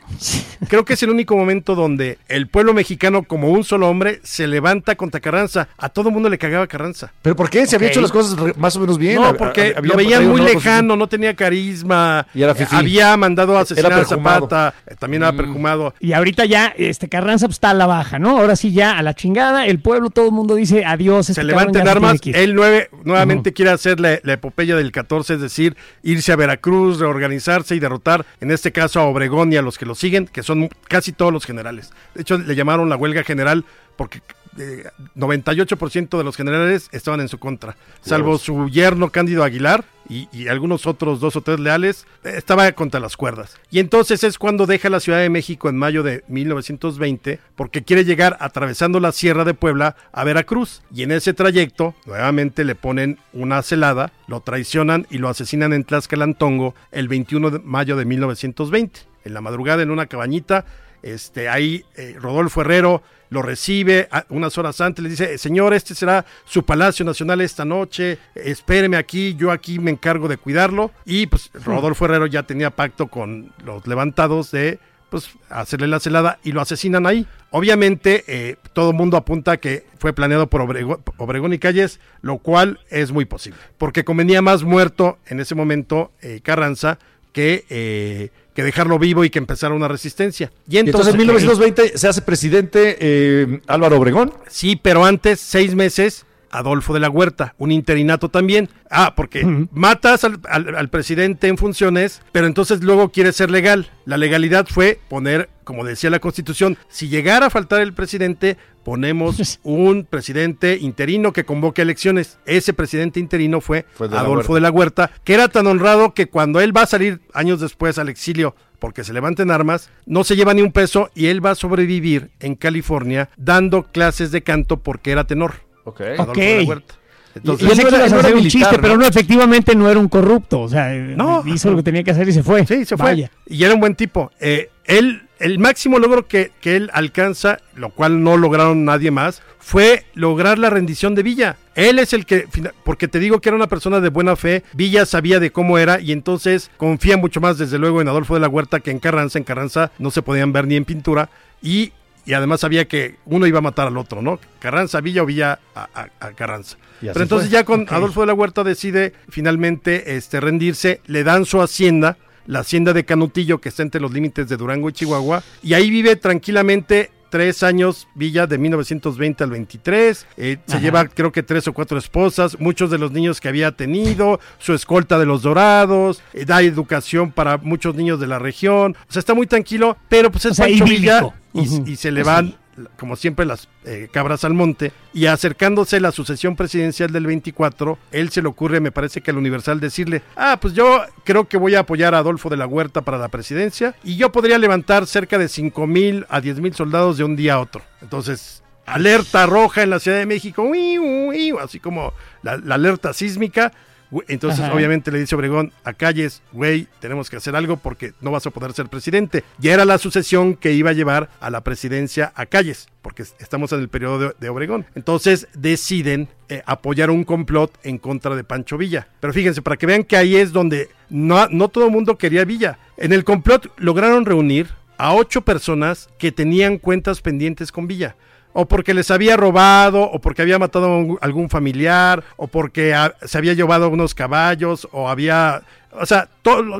creo que es el único momento donde el pueblo mexicano, como un solo hombre, se levanta contra Carranza. A todo mundo le cagaba Carranza. ¿Pero por qué? Se había hecho las cosas más o menos bien. No, porque había lo veían muy lejano, no tenía carisma. Y era fifí. había mandado a asesinar a. Zapata, eh, también era perfumado. Y ahorita ya, este Carranza pues, está a la baja, ¿no? Ahora sí ya a la chingada, el pueblo, todo el mundo dice adiós. se este se armas. que ir. Él nueve, nuevamente quiere hacer la, epopeya del 14, es decir, irse a Veracruz, reorganizarse y derrotar, en este caso a Obregón y a los que lo siguen, que son casi todos los generales. De hecho, le llamaron la huelga general porque eh, 98% de los generales estaban en su contra, salvo su yerno Cándido Aguilar y, y algunos otros dos o tres leales, estaba contra las cuerdas. Y entonces es cuando deja la Ciudad de México en mayo de 1920, porque quiere llegar atravesando la Sierra de Puebla a Veracruz. Y en ese trayecto, nuevamente le ponen una celada, lo traicionan y lo asesinan en Tlaxcalantongo el 21 de mayo de 1920. En la madrugada, en una cabañita, este, ahí eh, Rodolfo Herrero lo recibe a- unas horas antes, le dice, señor, este será su Palacio Nacional esta noche, espéreme aquí, yo aquí me encargo de cuidarlo. Y pues Rodolfo Herrero ya tenía pacto con los levantados de pues hacerle la celada y lo asesinan ahí. Obviamente eh, todo el mundo apunta que fue planeado por Obregón, Obregón y Calles, lo cual es muy posible, porque convenía más muerto en ese momento eh, Carranza que, eh, que dejarlo vivo y que empezara una resistencia. Y entonces entonces, en 1920 se hace presidente eh, Álvaro Obregón. Sí, pero antes, seis meses, Adolfo de la Huerta, un interinato también. Ah, porque matas al, al- al presidente en funciones, pero entonces luego quieres ser legal. La legalidad fue poner, como decía la Constitución, si llegara a faltar el presidente, ponemos un presidente interino que convoque elecciones. Ese presidente interino fue, Fue de la Adolfo Huerta. de la Huerta, que era tan honrado que cuando él va a salir años después al exilio porque se levanten armas, no se lleva ni un peso y él va a sobrevivir en California dando clases de canto porque era tenor. Ok. Adolfo de la Huerta. Entonces, Pensé no que era- ibas a un chiste, ¿no? pero no, efectivamente no era un corrupto. O sea, No. hizo lo que tenía que hacer y se fue. Sí, se fue. Vaya. Y era un buen tipo. Eh, él, el máximo logro que, que él alcanza, lo cual no lograron nadie más, fue lograr la rendición de Villa. Él es el que, porque te digo que era una persona de buena fe, Villa sabía de cómo era y entonces confía mucho más desde luego en Adolfo de la Huerta que en Carranza. En Carranza no se podían ver ni en pintura y, y además sabía que uno iba a matar al otro, ¿no? Carranza Villa o Villa a, a- a Carranza. Pero entonces fue. ya con Adolfo de la Huerta decide finalmente este, rendirse, le dan su hacienda, la hacienda de Canutillo, que está entre los límites de Durango y Chihuahua, y ahí vive tranquilamente tres años, Villa, de 1920 al 23. eh, se lleva, creo que tres o cuatro esposas, muchos de los niños que había tenido, su escolta de los dorados, eh, da educación para muchos niños de la región. O sea, está muy tranquilo, pero pues es O sea, Villa y se le van, como siempre, las eh, cabras al monte. Y acercándose la sucesión presidencial del 24, él se le ocurre, me parece que al Universal, decirle, ah, pues yo creo que voy a apoyar a Adolfo de la Huerta para la presidencia y yo podría levantar cerca de 5 mil a 10 mil soldados de un día a otro. Entonces, alerta roja en la Ciudad de México, así como la alerta sísmica. Entonces, Ajá. obviamente le dice Obregón a Calles, güey, tenemos que hacer algo porque no vas a poder ser presidente. Ya era la sucesión que iba a llevar a la presidencia a Calles, porque es- estamos en el periodo de, de Obregón. Entonces deciden eh, apoyar un complot en contra de Pancho Villa. Pero fíjense, para que vean que ahí es donde no, no todo el mundo quería Villa. En el complot lograron reunir a ocho personas que tenían cuentas pendientes con Villa o porque les había robado, o porque había matado a algún familiar, o porque se había llevado unos caballos, o había... O sea,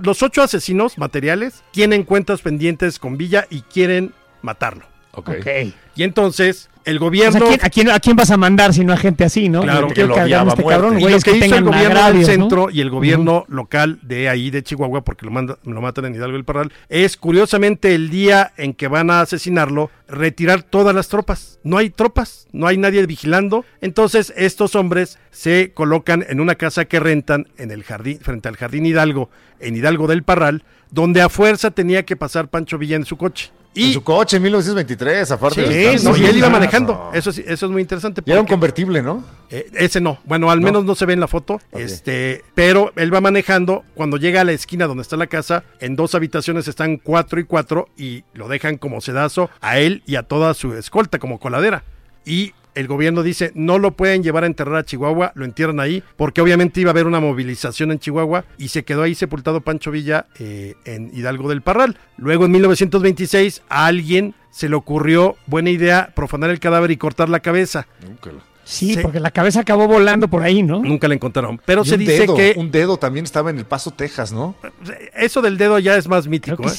los ocho asesinos materiales tienen cuentas pendientes con Villa y quieren matarlo. Ok. Ok. Y entonces el gobierno... ¿a, quién, a quién- a quién vas a mandar si no a gente así, no? Claro, que lo odiaba este cabrón, y lo que que hizo el gobierno agravios, del ¿no? centro y el gobierno local de ahí, de Chihuahua, porque lo, manda- lo matan en Hidalgo del Parral, es curiosamente el día en que van a asesinarlo, retirar todas las tropas. No hay tropas, no hay nadie vigilando. Entonces estos hombres se colocan en una casa que rentan en el jardín, frente al jardín Hidalgo, en Hidalgo del Parral, donde a fuerza tenía que pasar Pancho Villa en su coche. En Y su coche en 1923, aparte. Sí, de no, y él iba manejando. Eso, sí- eso es muy interesante. Y era un convertible, ¿no? eh, ese no, bueno, al menos no se ve en la foto, este, pero él va manejando, cuando llega a la esquina donde está la casa, en dos habitaciones están cuatro y cuatro y lo dejan como sedazo a él y a toda su escolta como coladera. Y el gobierno dice, no lo pueden llevar a enterrar a Chihuahua, lo entierran ahí, porque obviamente iba a haber una movilización en Chihuahua y se quedó ahí sepultado Pancho Villa eh, en Hidalgo del Parral. Luego en 1926 a alguien se le ocurrió, buena idea, profanar el cadáver y cortar la cabeza. Sí, Sí. porque la cabeza acabó volando por ahí, ¿no? Nunca la encontraron. Pero Y se un dice dedo, que un dedo también estaba en El Paso, Texas, ¿no? eso del dedo ya es más mítico. ¿eh?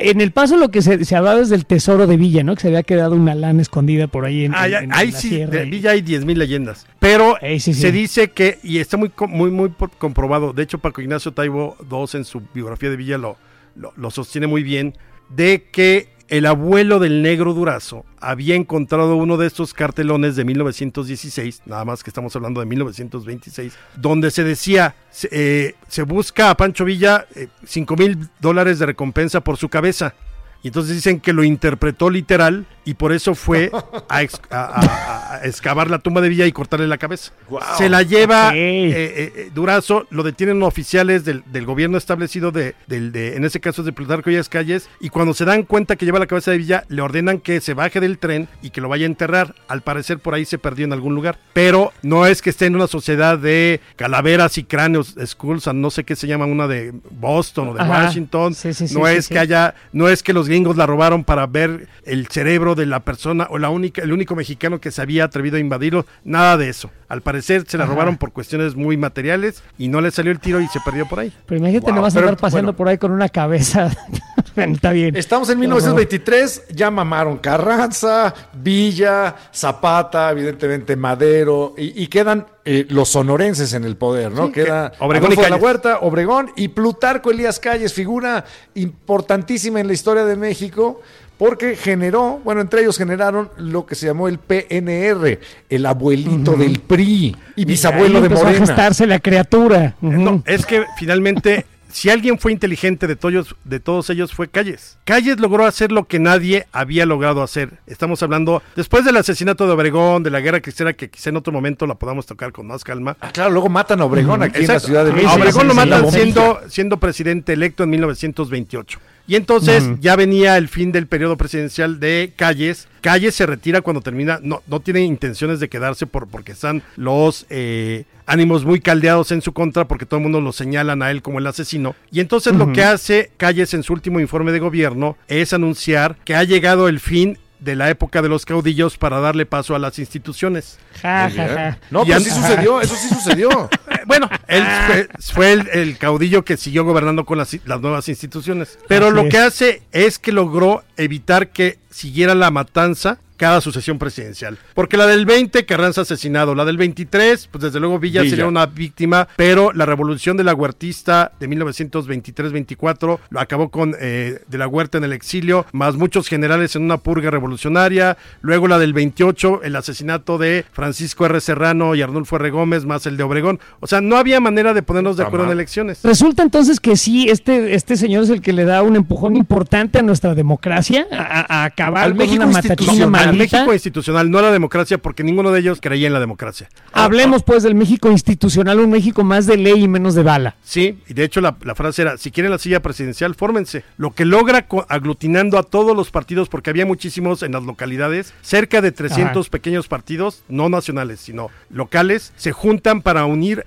en el paso lo que se, se hablaba es del tesoro de Villa, ¿no? Que se había quedado una lana escondida por ahí en, Ah, en- en ahí la sí, sierra de y- Villa hay 10.000 leyendas. Pero Ahí sí, sí. se dice que, y está muy, muy, muy por- comprobado, de hecho Paco Ignacio Taibo II en su biografía de Villa lo, lo, lo sostiene muy bien, de que el abuelo del negro Durazo había encontrado uno de estos cartelones de 1916, nada más que estamos hablando de 1926, donde se decía, se, eh, se busca a Pancho Villa 5 mil dólares de recompensa por su cabeza. Y entonces dicen que lo interpretó literal y por eso fue a, ex- a- a- a excavar la tumba de Villa y cortarle la cabeza. Se la lleva eh, eh, Durazo, lo detienen oficiales del, del gobierno establecido de, del, de- en ese caso es de Plutarco Elías Calles, y cuando se dan cuenta que lleva la cabeza de Villa, le ordenan que se baje del tren y que lo vaya a enterrar. Al parecer por ahí se perdió en algún lugar. Pero no es que esté en una sociedad de calaveras y cráneos, skulls, no sé qué se llama, una de Boston o de Ajá. Washington. Sí, sí, sí, no sí, es sí. que haya, no es que los gringos la robaron para ver el cerebro de la persona o la única, el único mexicano que se había atrevido a invadirlo, nada de eso. Al parecer se la Ajá. robaron por cuestiones muy materiales y no le salió el tiro y se perdió por ahí. Pero imagínate, Wow, no vas a andar paseando bueno. por ahí con una cabeza. Está bien. Estamos en 1923, ya mamaron Carranza, Villa, Zapata, evidentemente Madero, y, y quedan eh, los sonorenses en el poder, ¿no? Sí, Queda que- Obregón y Adolfo de la. Huerta, Obregón y Plutarco Elías Calles, figura importantísima en la historia de México. Porque generó, bueno, entre ellos generaron lo que se llamó el PNR, el abuelito del PRI y bisabuelo Ahí de empezó a Morena. gestarse la criatura. Ujú. No, es que finalmente, si alguien fue inteligente de todos, de todos ellos fue Calles. Calles logró hacer lo que nadie había logrado hacer. Estamos hablando, después del asesinato de Obregón, de la guerra cristiana, que quizá en otro momento la podamos tocar con más calma. Ah, claro, luego matan a Obregón aquí en la. Ciudad de México. A sí, Obregón sí, lo matan siendo, siendo presidente electo en 1928. Y entonces ya venía el fin del periodo presidencial de Calles. Calles se retira cuando termina, no, no tiene intenciones de quedarse por, porque están los eh, ánimos muy caldeados en su contra, porque todo el mundo lo señalan a él como el asesino. Y entonces lo que hace Calles en su último informe de gobierno es anunciar que ha llegado el fin de la época de los caudillos para darle paso a las instituciones. Ja, ja, ja. No, pero sí sucedió, eso sí sucedió. Bueno, él fue, fue el, el caudillo que siguió gobernando con las, las nuevas instituciones. Pero Así lo es. que hace es que logró evitar que siguiera la matanza cada sucesión presidencial. Porque la del 20, Carranza asesinado. La del 23, pues desde luego Villa, Villa. sería una víctima. Pero la revolución de la huertista de 1923-24 lo acabó con eh, de la huerta en el exilio, más muchos generales en una purga revolucionaria. Luego la del 28, el asesinato de Francisco R. Serrano y Arnulfo R. Gómez, más el de Obregón. O sea, no había manera de ponernos de acuerdo en elecciones. Resulta entonces que sí, este, este señor es el que le da un empujón importante a nuestra democracia, a, a acabar Al con México una institucional. Al. México institucional, no a la democracia, porque ninguno de ellos creía en la democracia. Hablemos pues del México institucional, un México más de ley y menos de bala. Sí, y de hecho la, la frase era, si quieren la silla presidencial, fórmense. Lo que logra aglutinando a todos los partidos, porque había muchísimos en las localidades, cerca de 300 pequeños partidos, no nacionales, sino locales, se juntan para unir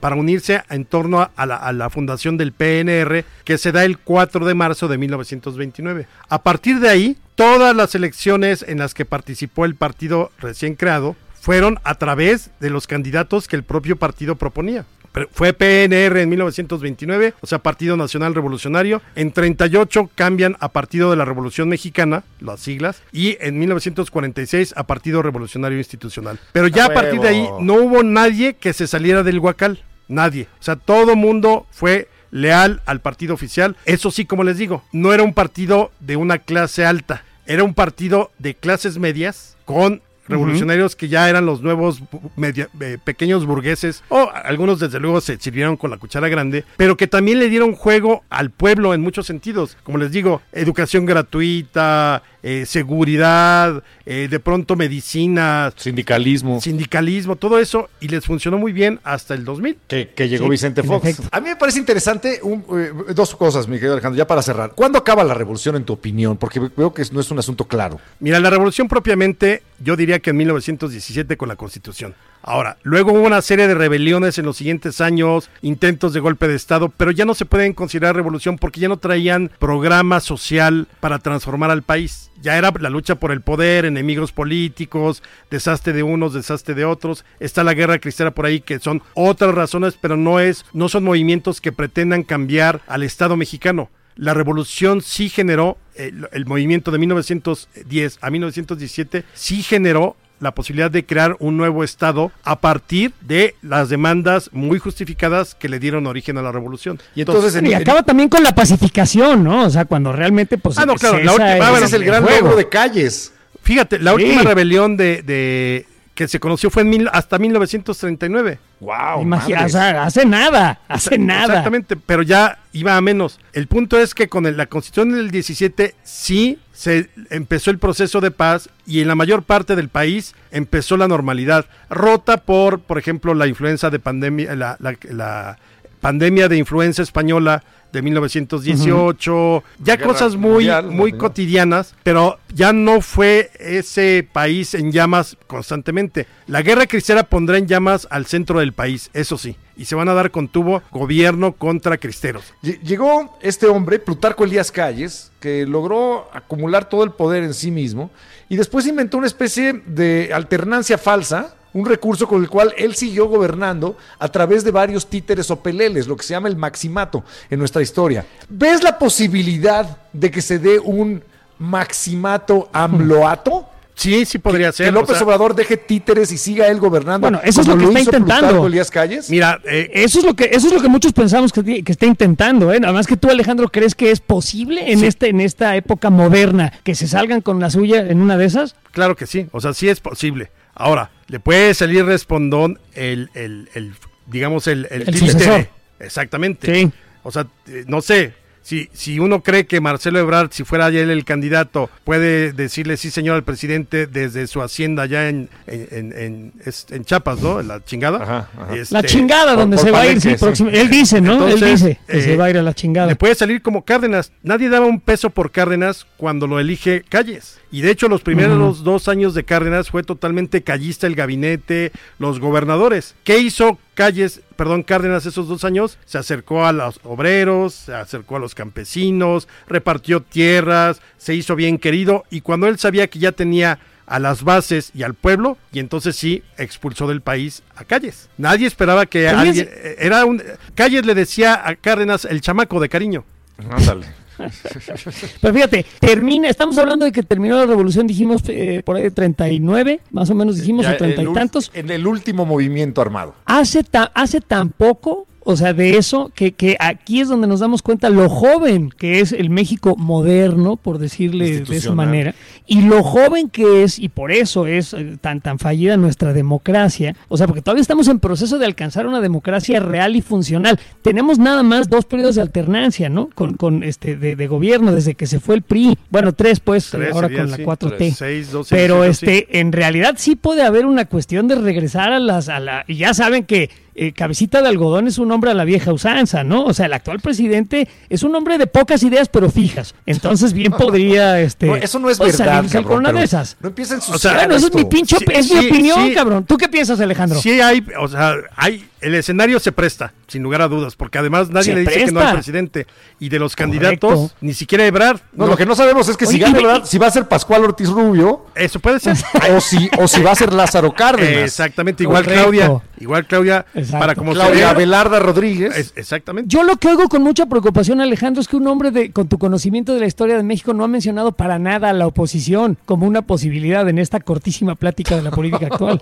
para unirse en torno a, la fundación del PNR que se da el 4 de marzo de 1929. A partir de ahí, todas las elecciones en las que participó el partido recién creado fueron a través de los candidatos que el propio partido proponía. Fue PNR en 1929, o sea, Partido Nacional Revolucionario. En 38 cambian a Partido de la Revolución Mexicana, las siglas, y en 1946 a Partido Revolucionario Institucional. Pero ya ¡A a partir de ahí no hubo nadie que se saliera del Huacal, nadie. O sea, todo mundo fue leal al partido oficial. Eso sí, como les digo, no era un partido de una clase alta, era un partido de clases medias con revolucionarios que ya eran los nuevos media- eh, pequeños burgueses, o algunos desde luego se sirvieron con la cuchara grande, pero que también le dieron juego al pueblo en muchos sentidos. Como les digo, educación gratuita, eh, seguridad, eh, de pronto medicina, Sindicalismo. sindicalismo, todo eso, y les funcionó muy bien hasta el 2000. Que, que llegó Sí, Vicente en Fox. A mí me parece interesante un, eh, dos cosas, mi querido Alejandro, ya para cerrar. ¿Cuándo acaba la revolución en tu opinión? Porque veo que no es un asunto claro. Mira, la revolución propiamente, yo diría que en 1917 con la Constitución. Ahora, luego hubo una serie de rebeliones en los siguientes años, intentos de golpe de Estado, pero ya no se pueden considerar revolución porque ya no traían programa social para transformar al país. Ya era la lucha por el poder, enemigos políticos, desastre de unos, desastre de otros. Está la guerra cristiana por ahí, que son otras razones, pero no es, no son movimientos que pretendan cambiar al Estado mexicano la revolución sí generó, el, el movimiento de 1910 a 1917 sí generó la posibilidad de crear un nuevo Estado a partir de las demandas muy justificadas que le dieron origen a la revolución. Y entonces, en- Y en- acaba también con la pacificación, ¿no? O sea, cuando realmente pues Ah, no, claro, la última- ese bueno, es el gran juego. logro de calles. Fíjate, la Sí. última rebelión de, de- que se conoció fue en mil- hasta 1939. Wow, Imagina, o sea, hace nada, hace nada. Exactamente, pero ya iba a menos. El punto es que con el- la constitución del 17 sí se empezó el proceso de paz y en la mayor parte del país empezó la normalidad, rota por, por ejemplo, la influencia de pandemia, la, la- la pandemia de influenza española de 1918, ya Guerra cosas muy, mundial, muy cotidianas, pero ya no fue ese país en llamas constantemente. La guerra cristiana pondrá en llamas al centro del país, eso sí, y se van a dar con tubo gobierno contra cristeros. Lle- Llegó este hombre, Plutarco Elías Calles, que logró acumular todo el poder en sí mismo y después inventó una especie de alternancia falsa, un recurso con el cual él siguió gobernando a través de varios títeres o peleles, lo que se llama el maximato en nuestra historia. ¿Ves la posibilidad de que se dé un maximato amloato? Sí, sí podría ser. Que López o sea, Obrador deje títeres y siga él gobernando. Bueno, eso es lo que está intentando. Calles. Mira, eh, Eso es lo que eso es lo que muchos pensamos que está intentando, ¿eh? Nada más que tú, Alejandro, crees que es posible en este en esta época moderna que se salgan con la suya en una de esas. Claro que sí, o sea, sí es posible. Ahora, le puede salir respondón el, el, el, digamos, el, el, El sucesor. Exactamente. Sí. O sea, eh, no sé, si, si uno cree que Marcelo Ebrard, si fuera él el candidato, puede decirle sí, señor, al presidente desde su hacienda allá en, en, en, en- es- en Chiapas, ¿no? La chingada. Ajá, ajá. La Este, chingada donde por se va a ir, sí, próximo- Él dice, ¿no? Entonces, Él dice que eh, se va a ir a la chingada. Le puede salir como Cárdenas. Nadie daba un peso por Cárdenas cuando lo elige Calles. Y de hecho, los primeros dos años de Cárdenas fue totalmente callista el gabinete, los gobernadores. ¿Qué hizo Calles, perdón, Cárdenas esos dos años? Se acercó a los obreros, se acercó a los campesinos, repartió tierras, se hizo bien querido. Y cuando él sabía que ya tenía a las bases y al pueblo, y entonces sí expulsó del país a Calles. Nadie esperaba que alguien. Era un. Calles le decía a Cárdenas el chamaco de cariño. Ándale. Pero fíjate, termina, estamos hablando de que terminó la revolución, dijimos eh, por ahí de 39, más o menos dijimos, Ya o treinta y tantos. En el último movimiento armado. Hace, ta- hace tan poco, o sea, de eso, que, que aquí es donde nos damos cuenta lo joven que es el México moderno, por decirle de esa manera, y lo joven que es, y por eso es eh, tan, tan fallida nuestra democracia, o sea, porque todavía estamos en proceso de alcanzar una democracia real y funcional. Tenemos nada más dos periodos de alternancia, ¿no? Con, con este de, de gobierno, desde que se fue el PRI, bueno, tres pues, Tres ahora con la sí, 4T. tres, seis, doce, Pero este, en realidad sí puede haber una cuestión de regresar a las, a la, y ya saben que eh, Cabecita de Algodón es un hombre a la vieja usanza, ¿no? O sea, el actual presidente es un hombre de pocas ideas pero fijas. Entonces bien podría, este, No, eso no es verdad, salirse cabrón, una de esas. No empiecen sus O sea, Bueno, eso es mi pinche, Sí, es mi opinión, sí. cabrón. ¿Tú qué piensas, Alejandro? Sí hay, o sea, hay, el escenario se presta, sin lugar a dudas, porque además nadie Se le dice que no al presidente. Y de los candidatos, Correcto. ni siquiera Ebrard. No, lo que no sabemos es que si Oye, gana, y- ¿verdad? si va a ser Pascual Ortiz Rubio Eso puede ser. o si, o si va a ser Lázaro Cárdenas. Exactamente, igual Correcto. Claudia. Igual Claudia, Exacto. para como se Claudia Abelarda Rodríguez. es- exactamente. Yo lo que oigo con mucha preocupación, Alejandro, es que un hombre de, con tu conocimiento de la historia de México no ha mencionado para nada a la oposición como una posibilidad en esta cortísima plática de la política actual.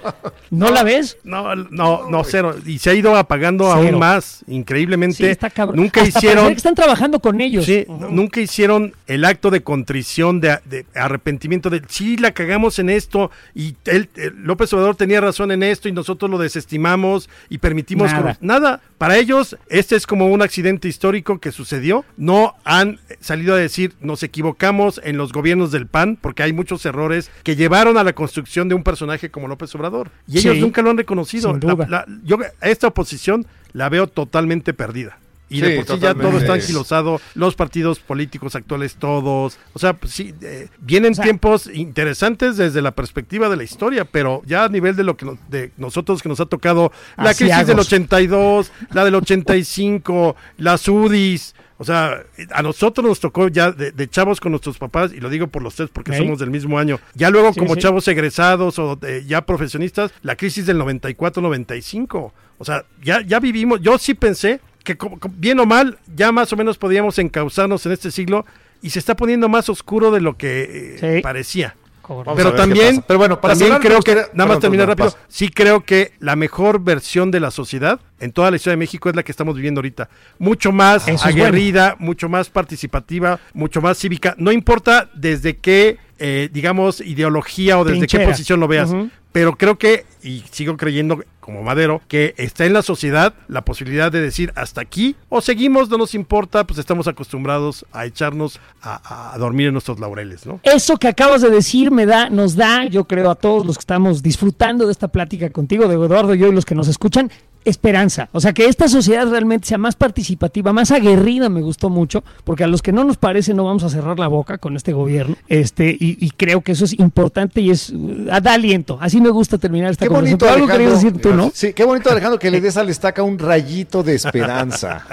¿No la ves? No, no, no, cero. Y se ha ido apagando Cero. aún más, increíblemente. Sí, está cabrón. Nunca Hasta hicieron. que están trabajando con ellos. Sí, nunca hicieron el acto de contrición, de, de arrepentimiento, de sí, la cagamos en esto y él, eh, López Obrador tenía razón en esto y nosotros lo desestimamos y permitimos... Nada. Para ellos, este es como un accidente histórico que sucedió. No han salido a decir, nos equivocamos en los gobiernos del PAN, porque hay muchos errores que llevaron a la construcción de un personaje como López Obrador. Y ellos Sí, nunca lo han reconocido. sin duda. la- yo a esta oposición la veo totalmente perdida. Y de Sí, por sí ya todo está anquilosado, los partidos políticos actuales todos. O sea, pues sí, eh, vienen O sea- tiempos interesantes desde la perspectiva de la historia, pero ya a nivel de lo que nos- de nosotros que nos ha tocado la crisis Asiagos. del 82, la del 85, las UDIs. O sea, a nosotros nos tocó ya de, de chavos con nuestros papás, y lo digo por los tres porque somos del mismo año. Ya luego Sí, como sí. chavos egresados o eh, ya profesionistas, la crisis del 94-95. O sea, ya, ya vivimos, yo sí pensé que bien o mal, ya más o menos podíamos encauzarnos en este siglo y se está poniendo más oscuro de lo que eh, Sí. parecía. Vamos Pero también. Pero bueno, para también creo que, nada más terminar rápido, sí creo que la mejor versión de la sociedad en toda la historia de México es la que estamos viviendo ahorita. Mucho más Eso es aguerrida, mucho más participativa, mucho más cívica. No importa desde qué, eh, digamos, ideología o desde Trinchera. qué posición lo veas. Pero creo que, y sigo creyendo como Madero, que está en la sociedad la posibilidad de decir hasta aquí o seguimos, no nos importa, pues estamos acostumbrados a echarnos a, a dormir en nuestros laureles, ¿no? Eso que acabas de decir me da, nos da, yo creo, a todos los que estamos disfrutando de esta plática contigo, de Eduardo, yo y los que nos escuchan, esperanza. O sea, que esta sociedad realmente sea más participativa, más aguerrida, me gustó mucho, porque a los que no nos parece no vamos a cerrar la boca con este gobierno. Este, y, y creo que eso es importante y es uh, da aliento. Así me gusta terminar esta Qué conversación. bonito, Pero algo Alejandro. querías decir tú, ¿no? Sí, qué bonito, Alejandro, que le des al estaca un rayito de esperanza.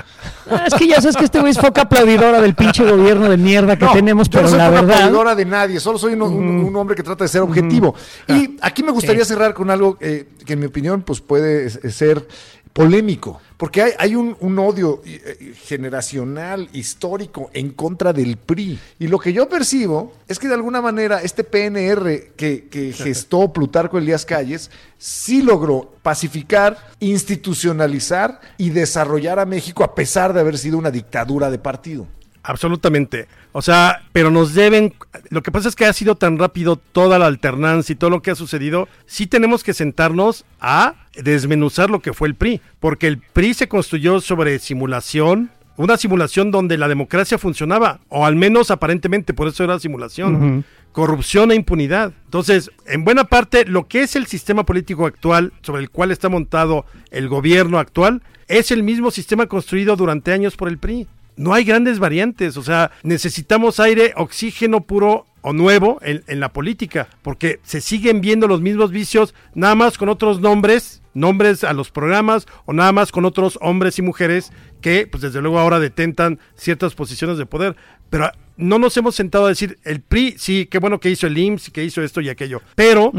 Ah, es que ya sabes que este güey es foca aplaudidora del pinche gobierno de mierda que No, tenemos, yo pero no soy la verdad. aplaudidora de nadie, solo soy un, un- un hombre que trata de ser objetivo. Y aquí me gustaría cerrar con algo eh, que en mi opinión pues puede eh, ser polémico, porque hay, hay un, un odio eh, generacional, histórico, en contra del PRI. Y lo que yo percibo es que de alguna manera este PNR que, que gestó Plutarco Elías Calles sí logró pacificar, institucionalizar y desarrollar a México a pesar de haber sido una dictadura de partido. Absolutamente. O sea, pero nos deben. Lo que pasa es que ha sido tan rápido toda la alternancia y todo lo que ha sucedido. Sí tenemos que sentarnos a desmenuzar lo que fue el PRI. Porque el PRI se construyó sobre simulación. Una simulación donde la democracia funcionaba. O al menos aparentemente, por eso era simulación. Corrupción e impunidad. Entonces, en buena parte, lo que es el sistema político actual, sobre el cual está montado el gobierno actual, es el mismo sistema construido durante años por el PRI no hay grandes variantes, o sea, necesitamos aire, oxígeno puro o nuevo en, en, la política, porque se siguen viendo los mismos vicios, nada más con otros nombres, nombres a los programas, o nada más con otros hombres y mujeres que, pues desde luego ahora detentan ciertas posiciones de poder, pero no nos hemos sentado a decir, el PRI, sí, qué bueno que hizo el IMSS, que hizo esto y aquello, pero...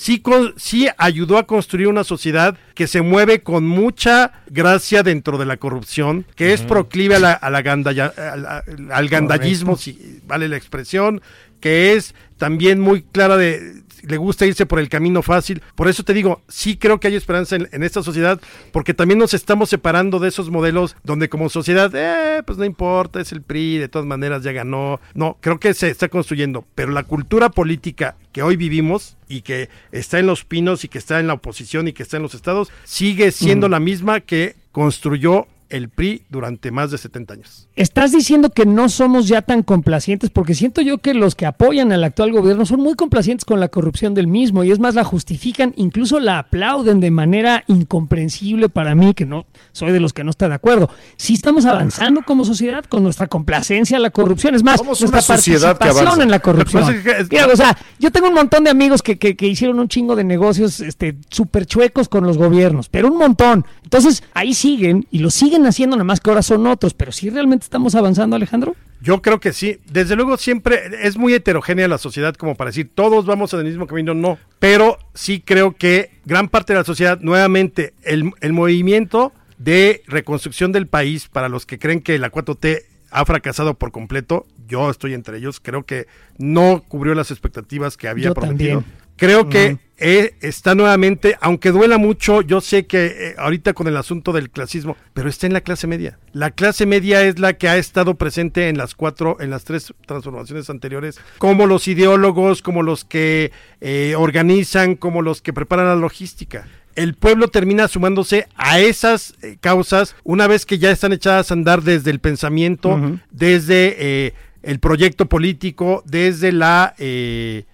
sí, con, sí ayudó a construir una sociedad que se mueve con mucha gracia dentro de la corrupción, que uh -huh. es proclive a la, a la gandalla, al, al gandallismo, si vale la expresión, que es también muy clara de le gusta irse por el camino fácil. Por eso te digo, sí creo que hay esperanza en, en, esta sociedad, porque también nos estamos separando de esos modelos donde como sociedad, eh, pues no importa, es el PRI, de todas maneras ya ganó. No, creo que se está construyendo, pero la cultura política que hoy vivimos y que está en los pinos y que está en la oposición y que está en los estados, sigue siendo mm. la misma que construyó el PRI durante más de 70 años. Estás diciendo que no somos ya tan complacientes, porque siento yo que los que apoyan al actual gobierno son muy complacientes con la corrupción del mismo, y es más, la justifican, incluso la aplauden de manera incomprensible para mí, que no soy de los que no está de acuerdo. Sí estamos avanzando como sociedad con nuestra complacencia a la corrupción, es más, somos nuestra una sociedad participación que en la corrupción. Mira, o sea, yo tengo un montón de amigos que, que, que hicieron un chingo de negocios este, súper chuecos con los gobiernos, pero un montón. Entonces, ahí siguen y lo siguen haciendo, nada más que ahora son otros, pero sí realmente estamos avanzando, Alejandro. Yo creo que sí. Desde luego siempre es muy heterogénea la sociedad como para decir todos vamos en el mismo camino, no. Pero sí creo que gran parte de la sociedad, nuevamente, el, el movimiento de reconstrucción del país, para los que creen que la 4T ha fracasado por completo, yo estoy entre ellos, creo que no cubrió las expectativas que había yo prometido. También. Creo que eh, está nuevamente, aunque duela mucho, yo sé que eh, ahorita con el asunto del clasismo, pero está en la clase media. La clase media es la que ha estado presente en las cuatro, en las tres transformaciones anteriores, como los ideólogos, como los que eh, organizan, como los que preparan la logística el pueblo termina sumándose a esas eh, causas una vez que ya están echadas a andar desde el pensamiento, uh -huh. desde eh, el proyecto político, desde la... Eh,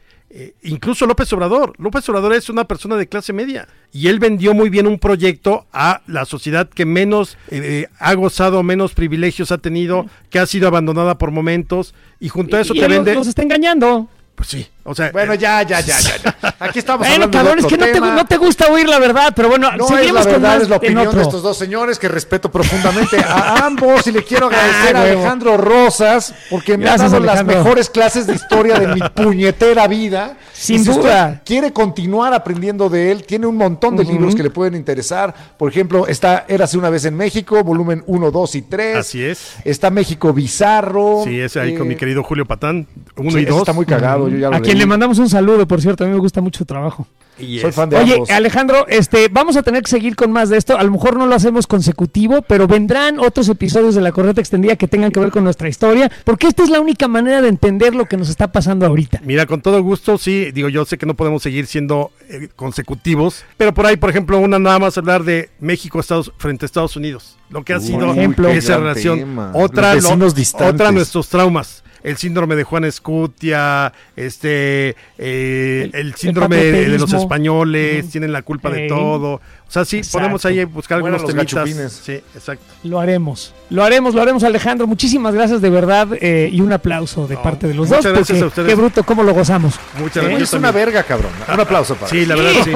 incluso López Obrador. López Obrador es una persona de clase media y él vendió muy bien un proyecto a la sociedad que menos eh, ha gozado, menos privilegios ha tenido, que ha sido abandonada por momentos y junto a eso y te vende... Nos está engañando. Pues sí, o sea... Bueno, ya, ya, ya, ya. ya. Aquí estamos bueno, cabrón, de es que no te, no te, gusta oír la verdad, pero bueno, no seguimos es la con verdad, más es la opinión de estos dos señores que respeto profundamente a ambos y le quiero agradecer Ah, a. Alejandro Rosas porque me Gracias, ha dado Alejandro. las mejores clases de historia de mi puñetera vida. Sin si duda. quiere continuar aprendiendo de él, tiene un montón de Ujú. libros que le pueden interesar. Por ejemplo, está Érase una vez en México, volumen 1, 2 y 3. Así es. Está México Bizarro. Sí, ese ahí con Eh, mi querido Julio Patán, uno sí, y ese dos. está muy cagado, yo ya lo quien le mandamos un saludo, por cierto, a mí me gusta mucho su trabajo. Y Soy fan de Oye, ambos. Alejandro, este, vamos a tener que seguir con más de esto. A lo mejor no lo hacemos consecutivo, pero vendrán otros episodios de la correcta extendida que tengan que ver con nuestra historia, porque esta es la única manera de entender lo que nos está pasando ahorita. Mira, con todo gusto, sí, digo, yo sé que no podemos seguir siendo eh, consecutivos, pero por ahí, por ejemplo, una nada más hablar de México Estados, frente a Estados Unidos, lo que ha Uy, sido ejemplo. esa relación. tema. Otra, Los lo- otra nuestros traumas. El síndrome de Juan Escutia, este, eh, el, El- síndrome el de, de los españoles, tienen la culpa de todo. O sea, sí, Exacto. podemos ahí buscar Bueno, algunos temitas. gachupines. Sí, exacto. Lo haremos. Lo haremos, lo haremos, Alejandro. Muchísimas gracias de verdad eh, y un aplauso de No, parte de los muchas dos. gracias porque a ustedes. Qué bruto, cómo lo gozamos. Muchas ¿Eh? gracias. Es una verga, cabrón. Un aplauso para Sí, la verdad, sí.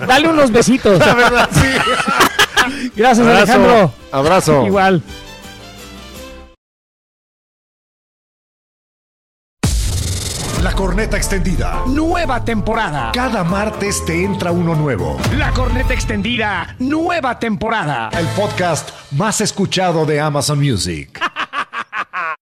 Dale unos besitos. La verdad, sí. Gracias, Abrazo. Alejandro. Abrazo. Igual. La corneta extendida. Nueva temporada. Cada martes te entra uno nuevo. La corneta extendida. Nueva temporada. El podcast más escuchado de Amazon Music.